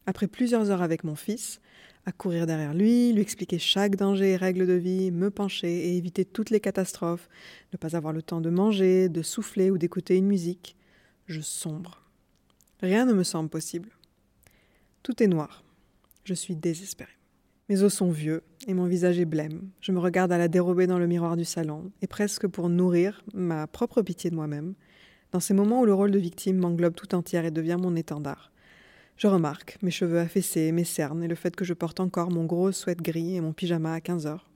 Après plusieurs heures avec mon fils, à courir derrière lui, lui expliquer chaque danger et règle de vie, me pencher et éviter toutes les catastrophes, ne pas avoir le temps de manger, de souffler ou d'écouter une musique, je sombre. Rien ne me semble possible. Tout est noir. Je suis désespérée. Mes os sont vieux et mon visage est blême. Je me regarde à la dérobée dans le miroir du salon, et presque pour nourrir ma propre pitié de moi-même, dans ces moments où le rôle de victime m'englobe tout entière et devient mon étendard. Je remarque mes cheveux affaissés, mes cernes et le fait que je porte encore mon gros sweat gris et mon pyjama à 15 heures.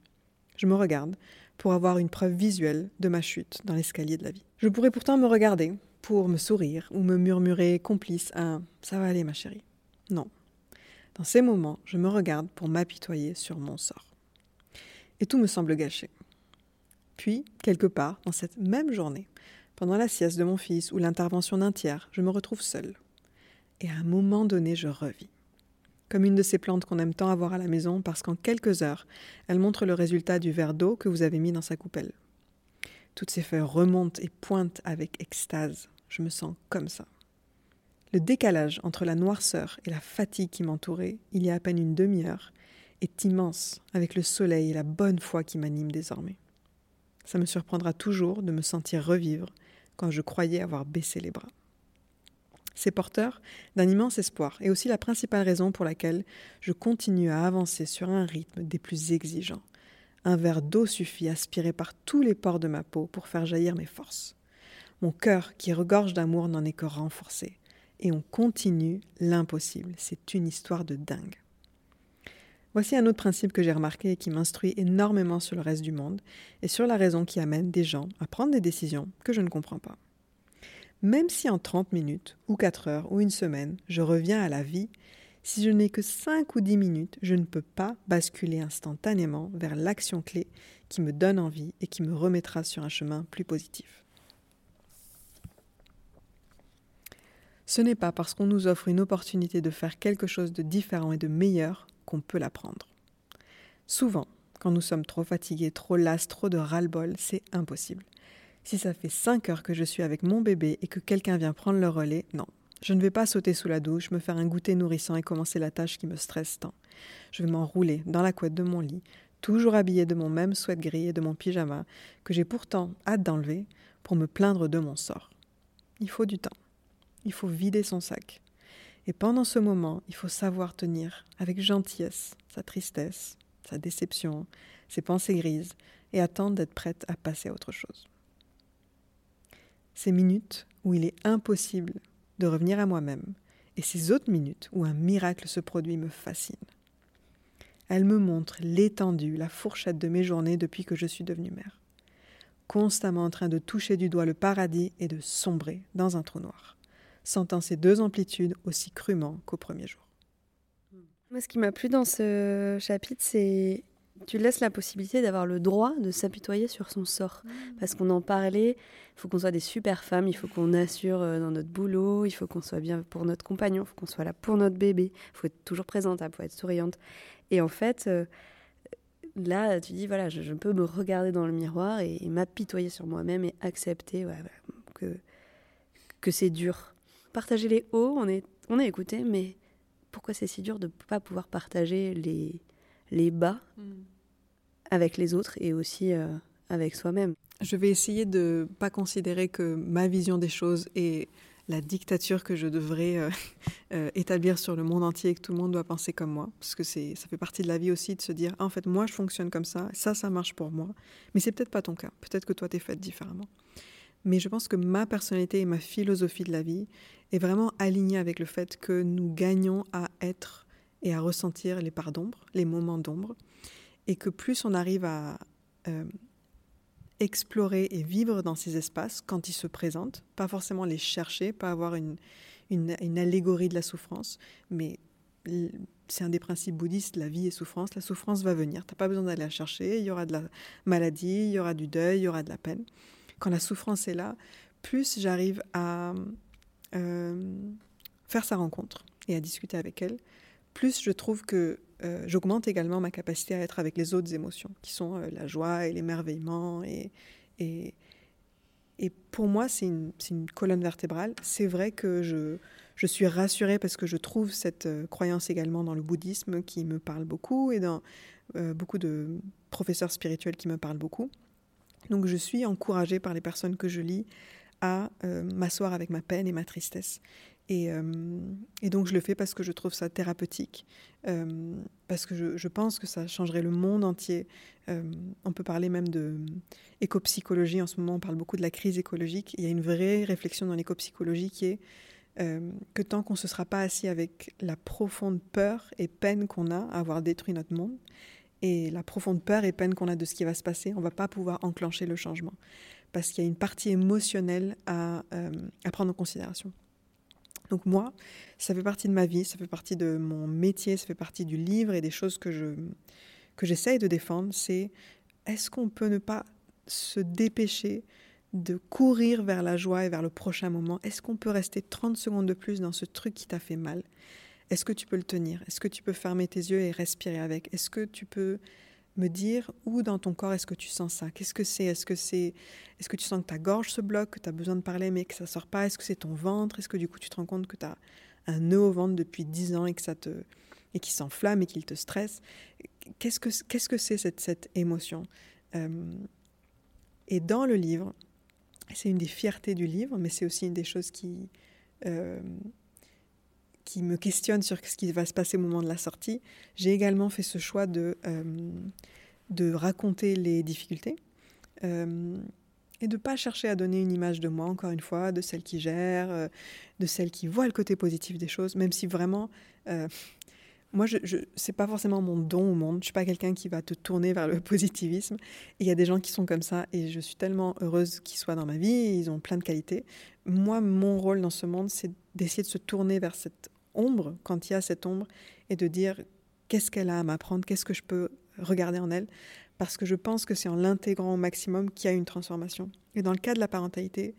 Je me regarde pour avoir une preuve visuelle de ma chute dans l'escalier de la vie. Je pourrais pourtant me regarder pour me sourire ou me murmurer complice un Ça va aller ma chérie. Non. Dans ces moments, je me regarde pour m'apitoyer sur mon sort. Et tout me semble gâché. Puis, quelque part, dans cette même journée, pendant la sieste de mon fils ou l'intervention d'un tiers, je me retrouve seule. Et à un moment donné, je revis. Comme une de ces plantes qu'on aime tant avoir à la maison parce qu'en quelques heures, elle montre le résultat du verre d'eau que vous avez mis dans sa coupelle. Toutes ces feuilles remontent et pointent avec extase. Je me sens comme ça. Le décalage entre la noirceur et la fatigue qui m'entourait, il y a à peine une demi-heure, est immense avec le soleil et la bonne foi qui m'anime désormais. Ça me surprendra toujours de me sentir revivre quand je croyais avoir baissé les bras. C'est porteur d'un immense espoir et aussi la principale raison pour laquelle je continue à avancer sur un rythme des plus exigeants. Un verre d'eau suffit aspiré par tous les pores de ma peau pour faire jaillir mes forces. Mon cœur, qui regorge d'amour, n'en est que renforcé. Et on continue l'impossible. C'est une histoire de dingue. Voici un autre principe que j'ai remarqué et qui m'instruit énormément sur le reste du monde et sur la raison qui amène des gens à prendre des décisions que je ne comprends pas. Même si en 30 minutes, ou 4 heures, ou une semaine, je reviens à la vie, si je n'ai que 5 ou 10 minutes, je ne peux pas basculer instantanément vers l'action clé qui me donne envie et qui me remettra sur un chemin plus positif. Ce n'est pas parce qu'on nous offre une opportunité de faire quelque chose de différent et de meilleur qu'on peut la prendre. Souvent, quand nous sommes trop fatigués, trop las, trop de ras-le-bol, c'est impossible. Si ça fait 5 heures que je suis avec mon bébé et que quelqu'un vient prendre le relais, non. Je ne vais pas sauter sous la douche, me faire un goûter nourrissant et commencer la tâche qui me stresse tant. Je vais m'enrouler dans la couette de mon lit, toujours habillée de mon même sweat gris et de mon pyjama, que j'ai pourtant hâte d'enlever, pour me plaindre de mon sort. Il faut du temps il faut vider son sac. Et pendant ce moment, il faut savoir tenir avec gentillesse sa tristesse, sa déception, ses pensées grises, et attendre d'être prête à passer à autre chose. Ces minutes où il est impossible de revenir à moi-même, et ces autres minutes où un miracle se produit me fascinent. Elles me montrent l'étendue, la fourchette de mes journées depuis que je suis devenue mère. Constamment en train de toucher du doigt le paradis et de sombrer dans un trou noir sentant ces deux amplitudes aussi crûment qu'au premier jour.
Moi, ce qui m'a plu dans ce chapitre, c'est tu laisses la possibilité d'avoir le droit de s'apitoyer sur son sort. Mmh. Parce qu'on en parlait, il faut qu'on soit des super femmes, il faut qu'on assure euh, dans notre boulot, il faut qu'on soit bien pour notre compagnon, il faut qu'on soit là pour notre bébé, il faut être toujours présentable, il faut être souriante. Et en fait, euh, là, tu dis, voilà, je, peux me regarder dans le miroir et, m'apitoyer sur moi-même et accepter que, que c'est dur partager les hauts, on est, on est écouté, mais pourquoi c'est si dur de ne pas pouvoir partager les, les bas mm. avec les autres et aussi euh, avec soi-même
Je vais essayer de ne pas considérer que ma vision des choses est la dictature que je devrais euh, euh, établir sur le monde entier et que tout le monde doit penser comme moi. Parce que ça fait partie de la vie aussi de se dire, ah, en fait, moi, je fonctionne comme ça, ça, ça marche pour moi. Mais c'est peut-être pas ton cas. Peut-être que toi, tu es faite différemment. Mais je pense que ma personnalité et ma philosophie de la vie est vraiment alignée avec le fait que nous gagnons à être et à ressentir les parts d'ombre, les moments d'ombre, et que plus on arrive à euh, explorer et vivre dans ces espaces quand ils se présentent, pas forcément les chercher, pas avoir une, une, allégorie de la souffrance, mais c'est un des principes bouddhistes, la vie est souffrance, la souffrance va venir, tu n'as pas besoin d'aller la chercher, il y aura de la maladie, il y aura du deuil, il y aura de la peine. quand la souffrance est là, plus j'arrive à euh, faire sa rencontre et à discuter avec elle, plus je trouve que euh, j'augmente également ma capacité à être avec les autres émotions, qui sont euh, la joie et l'émerveillement. Et, pour moi, c'est une, colonne vertébrale. C'est vrai que je, je, suis rassurée parce que je trouve cette euh, croyance également dans le bouddhisme qui me parle beaucoup et dans beaucoup de professeurs spirituels qui me parlent beaucoup. Donc je suis encouragée par les personnes que je lis à m'asseoir avec ma peine et ma tristesse. Et, euh, et, donc je le fais parce que je trouve ça thérapeutique, euh, parce que je, pense que ça changerait le monde entier. Euh, on peut parler même de éco-psychologie, en ce moment on parle beaucoup de la crise écologique. Il y a une vraie réflexion dans l'éco-psychologie qui est que tant qu'on ne se sera pas assis avec la profonde peur et peine qu'on a à avoir détruit notre monde, et la profonde peur et peine qu'on a de ce qui va se passer, on ne va pas pouvoir enclencher le changement. Parce qu'il y a une partie émotionnelle à prendre en considération. Donc moi, ça fait partie de ma vie, ça fait partie de mon métier, ça fait partie du livre et des choses que je que j'essaye de défendre, c'est est-ce qu'on peut ne pas se dépêcher de courir vers la joie et vers le prochain moment? Est-ce qu'on peut rester 30 secondes de plus dans ce truc qui t'a fait mal? Est-ce que tu peux le tenir? Est-ce que tu peux fermer tes yeux et respirer avec? Est-ce que tu peux me dire où dans ton corps est-ce que tu sens ça? Qu'est-ce que c'est? Est-ce que c'est est-ce que tu sens que ta gorge se bloque, que tu as besoin de parler mais que ça sort pas? Est-ce que c'est ton ventre? Est-ce que du coup tu te rends compte que tu as un nœud au ventre depuis 10 ans et que ça te et qui s'enflamme et qu'il te stresse? Qu'est-ce que qu'est-ce que c'est cette cette émotion? Et dans le livre, c'est une des fiertés du livre, mais c'est aussi une des choses qui qui me questionne sur ce qui va se passer au moment de la sortie, j'ai également fait ce choix de, euh, de raconter les difficultés euh, et de ne pas chercher à donner une image de moi, encore une fois, de celle qui gère, euh, de celle qui voit le côté positif des choses, même si vraiment, moi, je, je c'est pas forcément mon don au monde, je suis pas quelqu'un qui va te tourner vers le positivisme. Il y a des gens qui sont comme ça et je suis tellement heureuse qu'ils soient dans ma vie, ils ont plein de qualités. Moi, mon rôle dans ce monde, c'est d'essayer de se tourner vers cette ombre, quand il y a cette ombre, et de dire qu'est-ce qu'elle a à m'apprendre, qu'est-ce que je peux regarder en elle, parce que je pense que c'est en l'intégrant au maximum qu'il y a une transformation. Et dans le cas de la parentalité,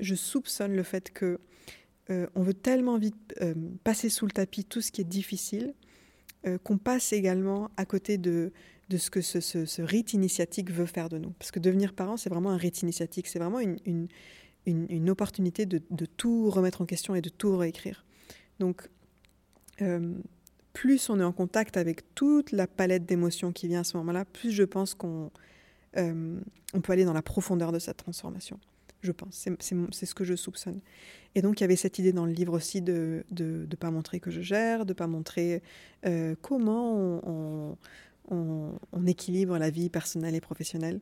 je soupçonne le fait que euh, on veut tellement vite euh, passer sous le tapis tout ce qui est difficile euh, qu'on passe également à côté de, de ce que ce, ce, rite initiatique veut faire de nous. Parce que devenir parent, c'est vraiment un rite initiatique, c'est vraiment une, une, une, une opportunité de, de, tout remettre en question et de tout réécrire. Donc, euh, plus on est en contact avec toute la palette d'émotions qui vient à ce moment-là, plus je pense qu'on euh, peut aller dans la profondeur de cette transformation. Je pense, c'est ce que je soupçonne. Et donc il y avait cette idée dans le livre aussi de ne pas montrer que je gère, de ne pas montrer euh, comment on, équilibre la vie personnelle et professionnelle,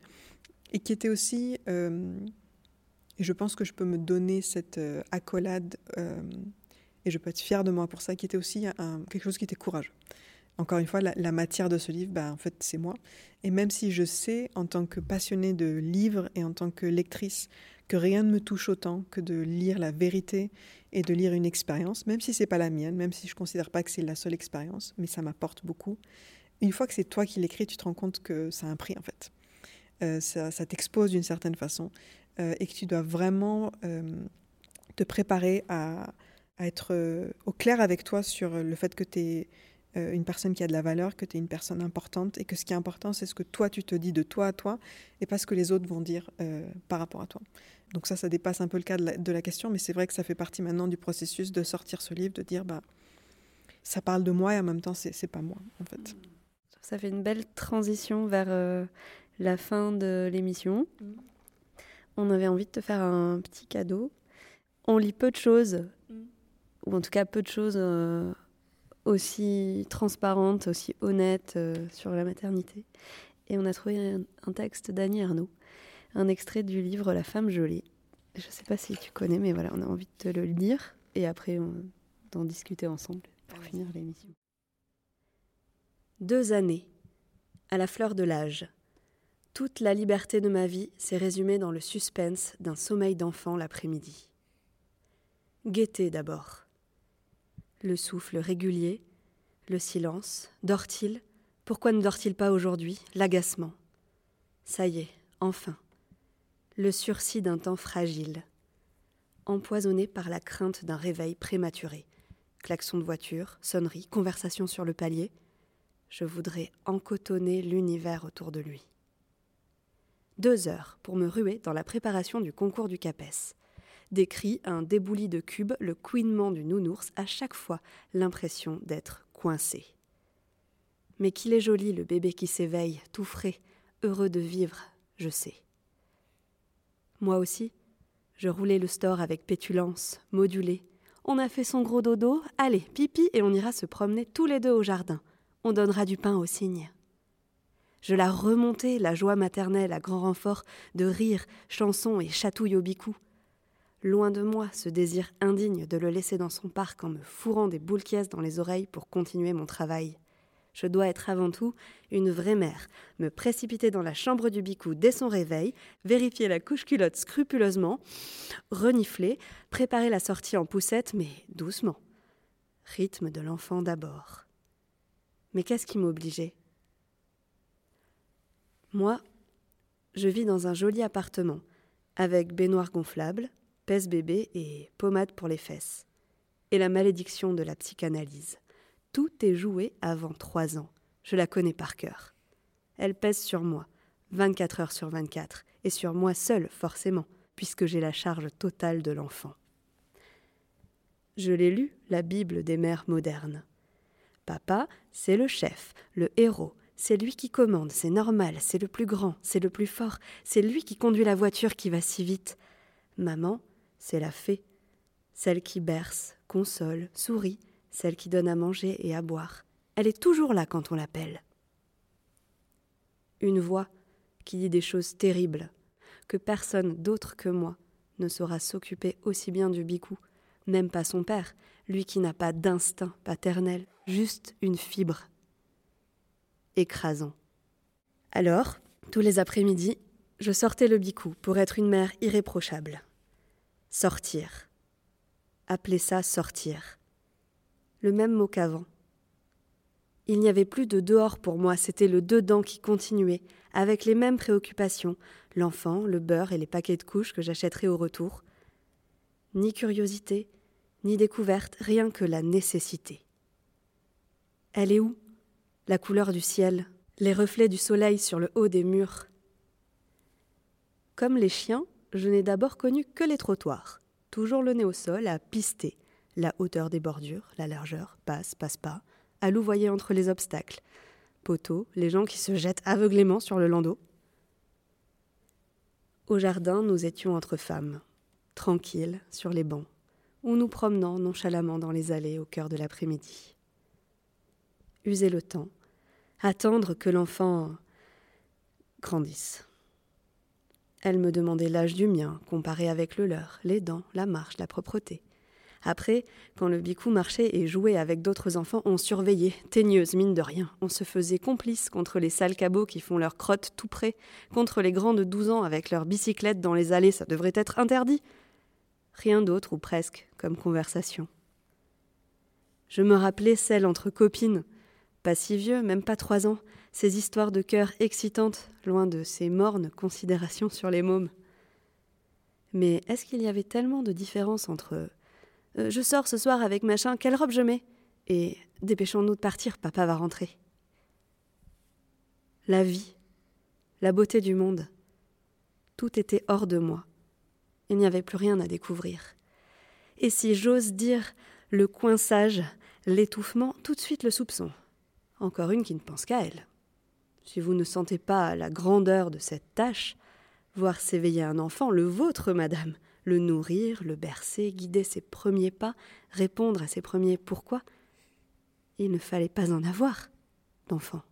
et qui était aussi, et je pense que je peux me donner cette accolade et je peux être fière de moi pour ça, qui était aussi quelque chose qui était courageux. Encore une fois, la, matière de ce livre, bah, en fait, c'est moi. Et même si je sais, en tant que passionnée de livres et en tant que lectrice, que rien ne me touche autant que de lire la vérité et de lire une expérience, même si c'est pas la mienne, même si je considère pas que c'est la seule expérience, mais ça m'apporte beaucoup. Une fois que c'est toi qui l'écris, tu te rends compte que ça a un prix en fait. Euh, ça, ça t'expose d'une certaine façon euh, et que tu dois vraiment euh, te préparer à, à être euh, au clair avec toi sur le fait que tu es euh, une personne qui a de la valeur, que tu es une personne importante et que ce qui est important, c'est ce que toi tu te dis de toi à toi et pas ce que les autres vont dire euh, par rapport à toi. Donc ça, ça dépasse un peu le cadre de la, de la question, mais c'est vrai que ça fait partie maintenant du processus de sortir ce livre, de dire bah ça parle de moi et en même temps c'est pas moi en fait.
Ça fait une belle transition vers euh, la fin de l'émission. Mmh. On avait envie de te faire un petit cadeau. On lit peu de choses. Ou en tout cas peu de choses euh, aussi transparentes, aussi honnêtes euh, sur la maternité. Et on a trouvé un, un texte d'Annie Arnaud, un extrait du livre La femme gelée. Je ne sais pas si tu connais, mais voilà, on a envie de te le lire et après d'en discuter ensemble pour finir l'émission. Deux années, à la fleur de l'âge. Toute la liberté de ma vie s'est résumée dans le suspense d'un sommeil d'enfant l'après-midi. Gaieté d'abord. Le souffle régulier, le silence. Dort-il? Pourquoi ne dort-il pas aujourd'hui? L'agacement. Ça y est, enfin. Le sursis d'un temps fragile, empoisonné par la crainte d'un réveil prématuré. Klaxon de voiture, sonnerie, conversation sur le palier. Je voudrais encotonner l'univers autour de lui. Deux heures pour me ruer dans la préparation du concours du CAPES. Des cris, un débouli de cubes, le couinement du nounours, à chaque fois l'impression d'être coincé. Mais qu'il est joli le bébé qui s'éveille, tout frais, heureux de vivre, je sais. Moi aussi, je roulais le store avec pétulance, modulée. On a fait son gros dodo, allez, pipi, et on ira se promener tous les deux au jardin. On donnera du pain aux cygnes. Je la remontais, la joie maternelle à grand renfort de rire, chansons et chatouilles au bicou. Loin de moi ce désir indigne de le laisser dans son parc en me fourrant des boules dans les oreilles pour continuer mon travail. Je dois être avant tout une vraie mère, me précipiter dans la chambre du bicou dès son réveil, vérifier la couche culotte scrupuleusement, renifler, préparer la sortie en poussette, mais doucement. Rythme de l'enfant d'abord. Mais qu'est-ce qui m'obligeait? Moi, je vis dans un joli appartement, avec baignoire gonflable, pèse-bébé et pommade pour les fesses. Et la malédiction de la psychanalyse. Tout est joué avant trois ans. Je la connais par cœur. Elle pèse sur moi, 24 heures sur 24, et sur moi seule, forcément, puisque j'ai la charge totale de l'enfant. Je l'ai lu, la Bible des mères modernes. Papa, c'est le chef, le héros, c'est lui qui commande, c'est normal, c'est le plus grand, c'est le plus fort, c'est lui qui conduit la voiture qui va si vite. Maman, c'est la fée, celle qui berce, console, sourit, celle qui donne à manger et à boire. Elle est toujours là quand on l'appelle. Une voix qui dit des choses terribles, que personne d'autre que moi ne saura s'occuper aussi bien du bicou, même pas son père, lui qui n'a pas d'instinct paternel, juste une fibre. Écrasant. Alors, tous les après-midi, je sortais le bicou pour être une mère irréprochable. Sortir. Appelez ça sortir le même mot qu'avant. Il n'y avait plus de dehors pour moi, c'était le dedans qui continuait, avec les mêmes préoccupations, l'enfant, le beurre et les paquets de couches que j'achèterais au retour. Ni curiosité, ni découverte, rien que la nécessité. Elle est où La couleur du ciel, les reflets du soleil sur le haut des murs? Comme les chiens, je n'ai d'abord connu que les trottoirs, toujours le nez au sol à pister, la hauteur des bordures, la largeur, passe, passe pas, à louvoyer entre les obstacles, poteaux, les gens qui se jettent aveuglément sur le landau. Au jardin, nous étions entre femmes, tranquilles, sur les bancs, ou nous promenant nonchalamment dans les allées au cœur de l'après-midi. User le temps, attendre que l'enfant grandisse. Elle me demandait l'âge du mien, comparé avec le leur, les dents, la marche, la propreté. Après, quand le bicou marchait et jouait avec d'autres enfants, on surveillait, teigneuse mine de rien. On se faisait complice contre les sales cabots qui font leur crotte tout près, contre les grands de 12 ans avec leurs bicyclettes dans les allées, ça devrait être interdit. Rien d'autre, ou presque, comme conversation. Je me rappelais celle entre copines, pas si vieux, même pas trois ans, ces histoires de cœur excitantes, loin de ces mornes considérations sur les mômes. Mais est-ce qu'il y avait tellement de différence entre euh, je sors ce soir avec machin, quelle robe je mets? Et dépêchons-nous de partir, papa va rentrer. La vie, la beauté du monde, tout était hors de moi. Il n'y avait plus rien à découvrir. Et si j'ose dire le coinçage, l'étouffement, tout de suite le soupçon. Encore une qui ne pense qu'à elle. Si vous ne sentez pas la grandeur de cette tâche, voir s'éveiller un enfant, le vôtre, madame, le nourrir, le bercer, guider ses premiers pas, répondre à ses premiers pourquoi. Il ne fallait pas en avoir d'enfant.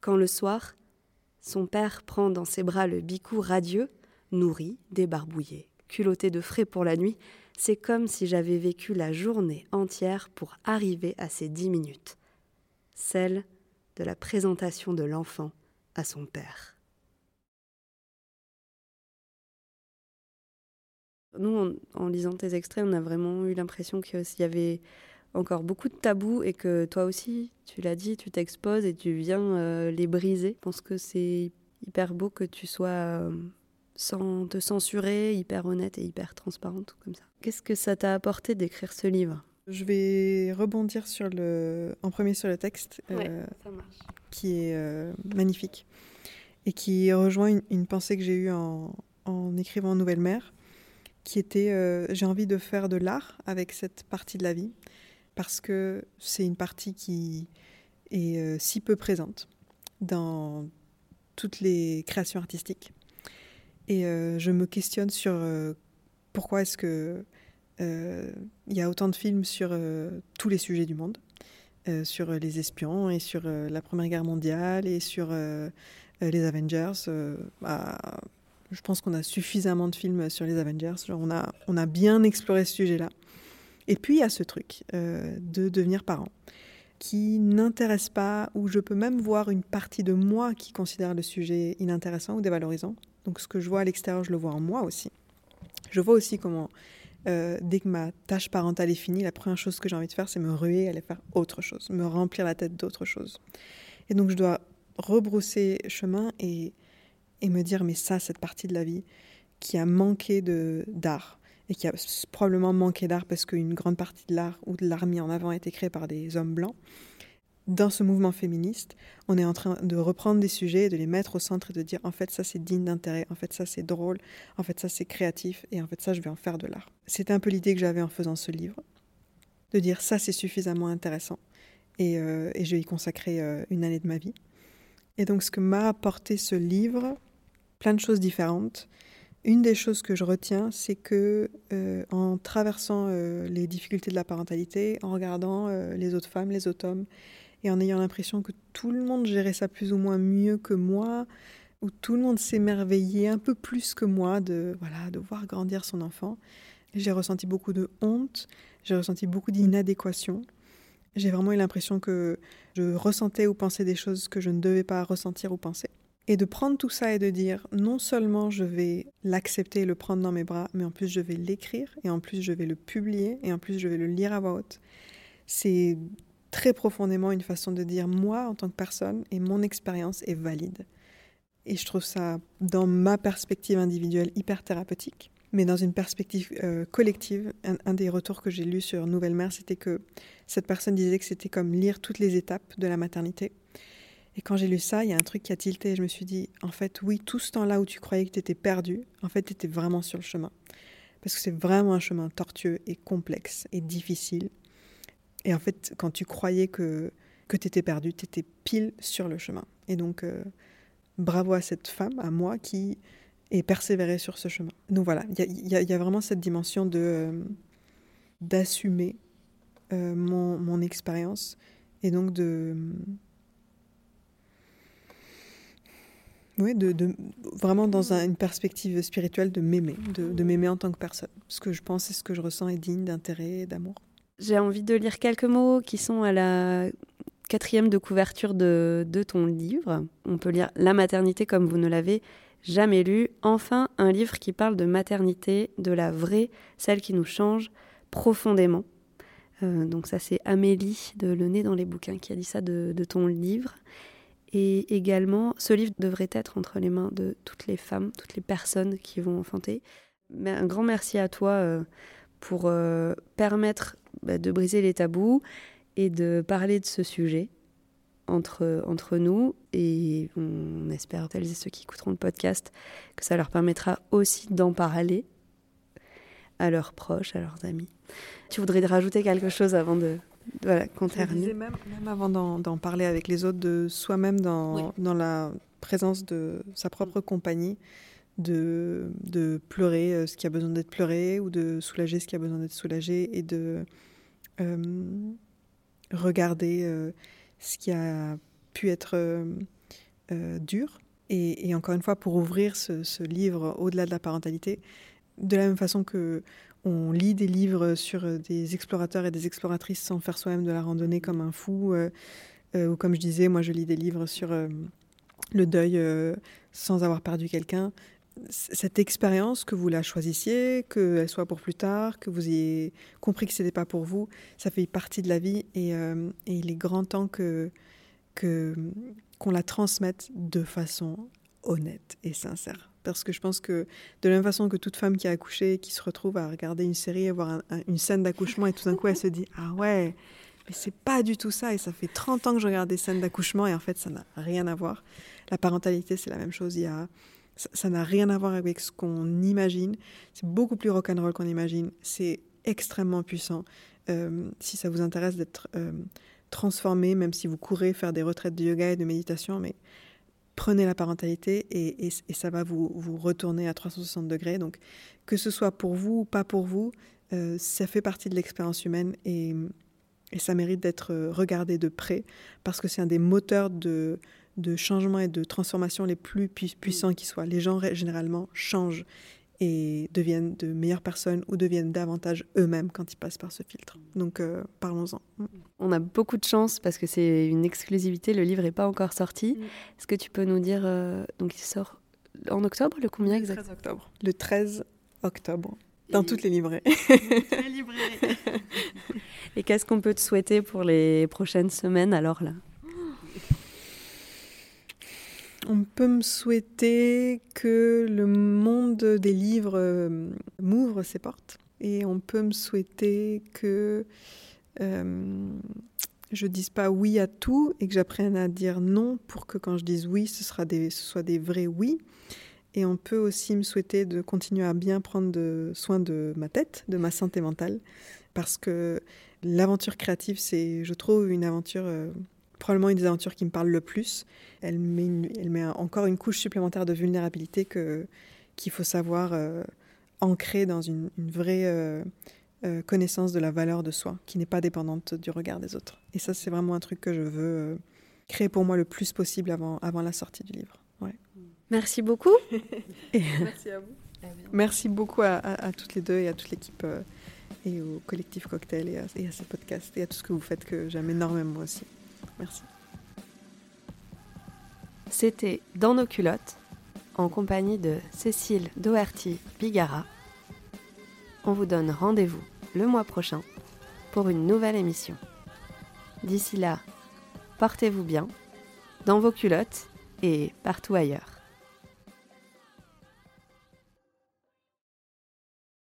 Quand le soir, son père prend dans ses bras le bicou radieux, nourri, débarbouillé, culotté de frais pour la nuit, c'est comme si j'avais vécu la journée entière pour arriver à ces dix minutes, celle de la présentation de l'enfant à son père. Nous, en, lisant tes extraits, on a vraiment eu l'impression qu'il y avait encore beaucoup de tabous et que toi aussi, tu l'as dit, tu t'exposes et tu viens euh, les briser. Je pense que c'est hyper beau que tu sois euh, sans te censurer, hyper honnête et hyper transparente comme ça. Qu'est-ce que ça t'a apporté d'écrire ce livre?
Je vais rebondir sur le, en premier sur le texte, euh, qui est euh, magnifique et qui rejoint une, une pensée que j'ai eue en, en écrivant Nouvelle Mère, qui était euh, j'ai envie de faire de l'art avec cette partie de la vie parce que c'est une partie qui est si peu présente dans toutes les créations artistiques. Et je me questionne sur pourquoi est-ce que il y a autant de films sur euh, tous les sujets du monde, euh, sur les espions et sur euh, la Première Guerre mondiale et sur euh, euh, les Avengers. euh, bah, je pense qu'on a suffisamment de films sur les Avengers. On, a, on a bien exploré ce sujet-là. Et puis il y a ce truc euh, de devenir parent qui n'intéresse pas, ou je peux même voir une partie de moi qui considère le sujet inintéressant ou dévalorisant. Donc ce que je vois à l'extérieur, je le vois en moi aussi. Je vois aussi comment, euh, dès que ma tâche parentale est finie, la première chose que j'ai envie de faire, c'est me ruer, aller faire autre chose, me remplir la tête d'autre chose. Et donc je dois rebrousser chemin et, et me dire, mais ça, cette partie de la vie qui a manqué d'art, et qui a probablement manqué d'art parce qu'une grande partie de l'art ou de l'art mis en avant a été créée par des hommes blancs. Dans ce mouvement féministe, on est en train de reprendre des sujets, de les mettre au centre et de dire en fait ça c'est digne d'intérêt, en fait ça c'est drôle, en fait ça c'est créatif et en fait ça je vais en faire de l'art. C'était un peu l'idée que j'avais en faisant ce livre, de dire ça c'est suffisamment intéressant et, euh, et je vais y consacrer euh, une année de ma vie. Et donc ce que m'a apporté ce livre, plein de choses différentes, une des choses que je retiens, c'est que euh, en traversant les difficultés de la parentalité, en regardant les autres femmes, les autres hommes, et en ayant l'impression que tout le monde gérait ça plus ou moins mieux que moi, où tout le monde s'émerveillait un peu plus que moi de voilà de voir grandir son enfant, j'ai ressenti beaucoup de honte, j'ai ressenti beaucoup d'inadéquation. J'ai vraiment eu l'impression que je ressentais ou pensais des choses que je ne devais pas ressentir ou penser. Et de prendre tout ça et de dire non seulement je vais l'accepter et le prendre dans mes bras, mais en plus je vais l'écrire et en plus je vais le publier et en plus je vais le lire à voix haute. C'est très profondément une façon de dire moi en tant que personne et mon expérience est valide. Et je trouve ça, dans ma perspective individuelle, hyper thérapeutique. Mais dans une perspective euh, collective, un, des retours que j'ai lu sur Nouvelle Mère, c'était que cette personne disait que c'était comme lire toutes les étapes de la maternité. Et quand j'ai lu ça, il y a un truc qui a tilté. Je me suis dit, en fait, oui, tout ce temps-là où tu croyais que tu étais perdu, en fait, tu étais vraiment sur le chemin. Parce que c'est vraiment un chemin tortueux et complexe et difficile. Et en fait, quand tu croyais que, que tu étais perdu, tu étais pile sur le chemin. Et donc, euh, bravo à cette femme, à moi, qui est persévérée sur ce chemin. Donc voilà, il y a, vraiment cette dimension de euh, d'assumer euh, mon, mon expérience et donc de oui, de, de- vraiment dans un- une perspective spirituelle de m'aimer, de, de m'aimer en tant que personne. Ce que je pense et ce que je ressens est digne d'intérêt et d'amour.
J'ai envie de lire quelques mots qui sont à la quatrième de couverture de, de ton livre. On peut lire La maternité comme vous ne l'avez jamais lu. Enfin, un livre qui parle de maternité, de la vraie, celle qui nous change profondément. Euh, donc ça, c'est Amélie de Le Nez dans les bouquins qui a dit ça de, de ton livre. Et également, ce livre devrait être entre les mains de toutes les femmes, toutes les personnes qui vont enfanter. Mais un grand merci à toi euh, pour euh, permettre bah, de briser les tabous et de parler de ce sujet entre, entre nous. Et on espère, celles et ceux qui écouteront le podcast, que ça leur permettra aussi d'en parler à leurs proches, à leurs amis. Tu voudrais rajouter quelque chose avant de voilà, qu'on termine
même, même avant d'en d'en parler avec les autres, de soi-même dans,
Oui.
dans la présence de sa propre compagnie, de, de pleurer euh, ce qui a besoin d'être pleuré ou de soulager ce qui a besoin d'être soulagé et de euh, regarder euh, ce qui a pu être dur. Et, encore une fois, pour ouvrir ce, ce livre au-delà de la parentalité, de la même façon que on lit des livres sur des explorateurs et des exploratrices sans faire soi-même de la randonnée comme un fou, ou comme je disais, moi je lis des livres sur le deuil sans avoir perdu quelqu'un. Cette expérience, que vous la choisissiez, qu'elle soit pour plus tard, que vous ayez compris que ce n'était pas pour vous, ça fait partie de la vie et, euh, il est grand temps que qu'on la transmette de façon honnête et sincère. Parce que je pense que de la même façon que toute femme qui a accouché, qui se retrouve à regarder une série, à voir un- un- une scène d'accouchement et tout d'un coup elle se dit ah ouais, mais c'est pas du tout ça et ça fait 30 ans que je regarde des scènes d'accouchement et en fait ça n'a rien à voir. La parentalité c'est la même chose, il y a ça n'a rien à voir avec ce qu'on imagine. C'est beaucoup plus rock'n'roll qu'on imagine. C'est extrêmement puissant. Euh, si ça vous intéresse d'être euh, transformé, même si vous courez faire des retraites de yoga et de méditation, mais prenez la parentalité et, ça va vous, vous retourner à 360 degrés. Donc, que ce soit pour vous ou pas pour vous, euh, ça fait partie de l'expérience humaine et, ça mérite d'être regardé de près parce que c'est un des moteurs de, de changement et de transformation les plus pui- puissants qui soient. Les gens généralement changent et deviennent de meilleures personnes ou deviennent davantage eux-mêmes quand ils passent par ce filtre. Donc euh, parlons-en.
On a beaucoup de chance parce que c'est une exclusivité, le livre n'est pas encore sorti.
Mm.
Est-ce que tu peux nous dire, euh, donc il sort en octobre, le combien exact?
octobre. Le 13 octobre, dans toutes les librairies.
Et qu'est-ce qu'on peut te souhaiter pour les prochaines semaines alors là?
On peut me souhaiter que le monde des livres euh, m'ouvre ses portes et on peut me souhaiter que euh, je dise pas oui à tout et que j'apprenne à dire non pour que quand je dise oui, ce, ce soit des vrais oui. Et on peut aussi me souhaiter de continuer à bien prendre de, soin de ma tête, de ma santé mentale, parce que l'aventure créative, c'est, je trouve, une aventure, euh, probablement une des aventures qui me parle le plus. Elle met, une- elle met encore une couche supplémentaire de vulnérabilité que, qu'il faut savoir euh, ancrer dans une, une vraie euh, euh, connaissance de la valeur de soi, qui n'est pas dépendante du regard des autres. Et ça, c'est vraiment un truc que je veux euh, créer pour moi le plus possible avant, avant la sortie du livre. Ouais.
Merci beaucoup.
Merci à vous. Merci beaucoup à, à- à toutes les deux et à toute l'équipe euh, et au collectif Cocktail et à, et à ce podcast et à tout ce que vous faites que j'aime énormément moi aussi.
C'était Dans nos culottes, en compagnie de Cécile Doherty Bigara. On vous donne rendez-vous le mois prochain pour une nouvelle émission. D'ici là, portez-vous bien, dans vos culottes et partout ailleurs.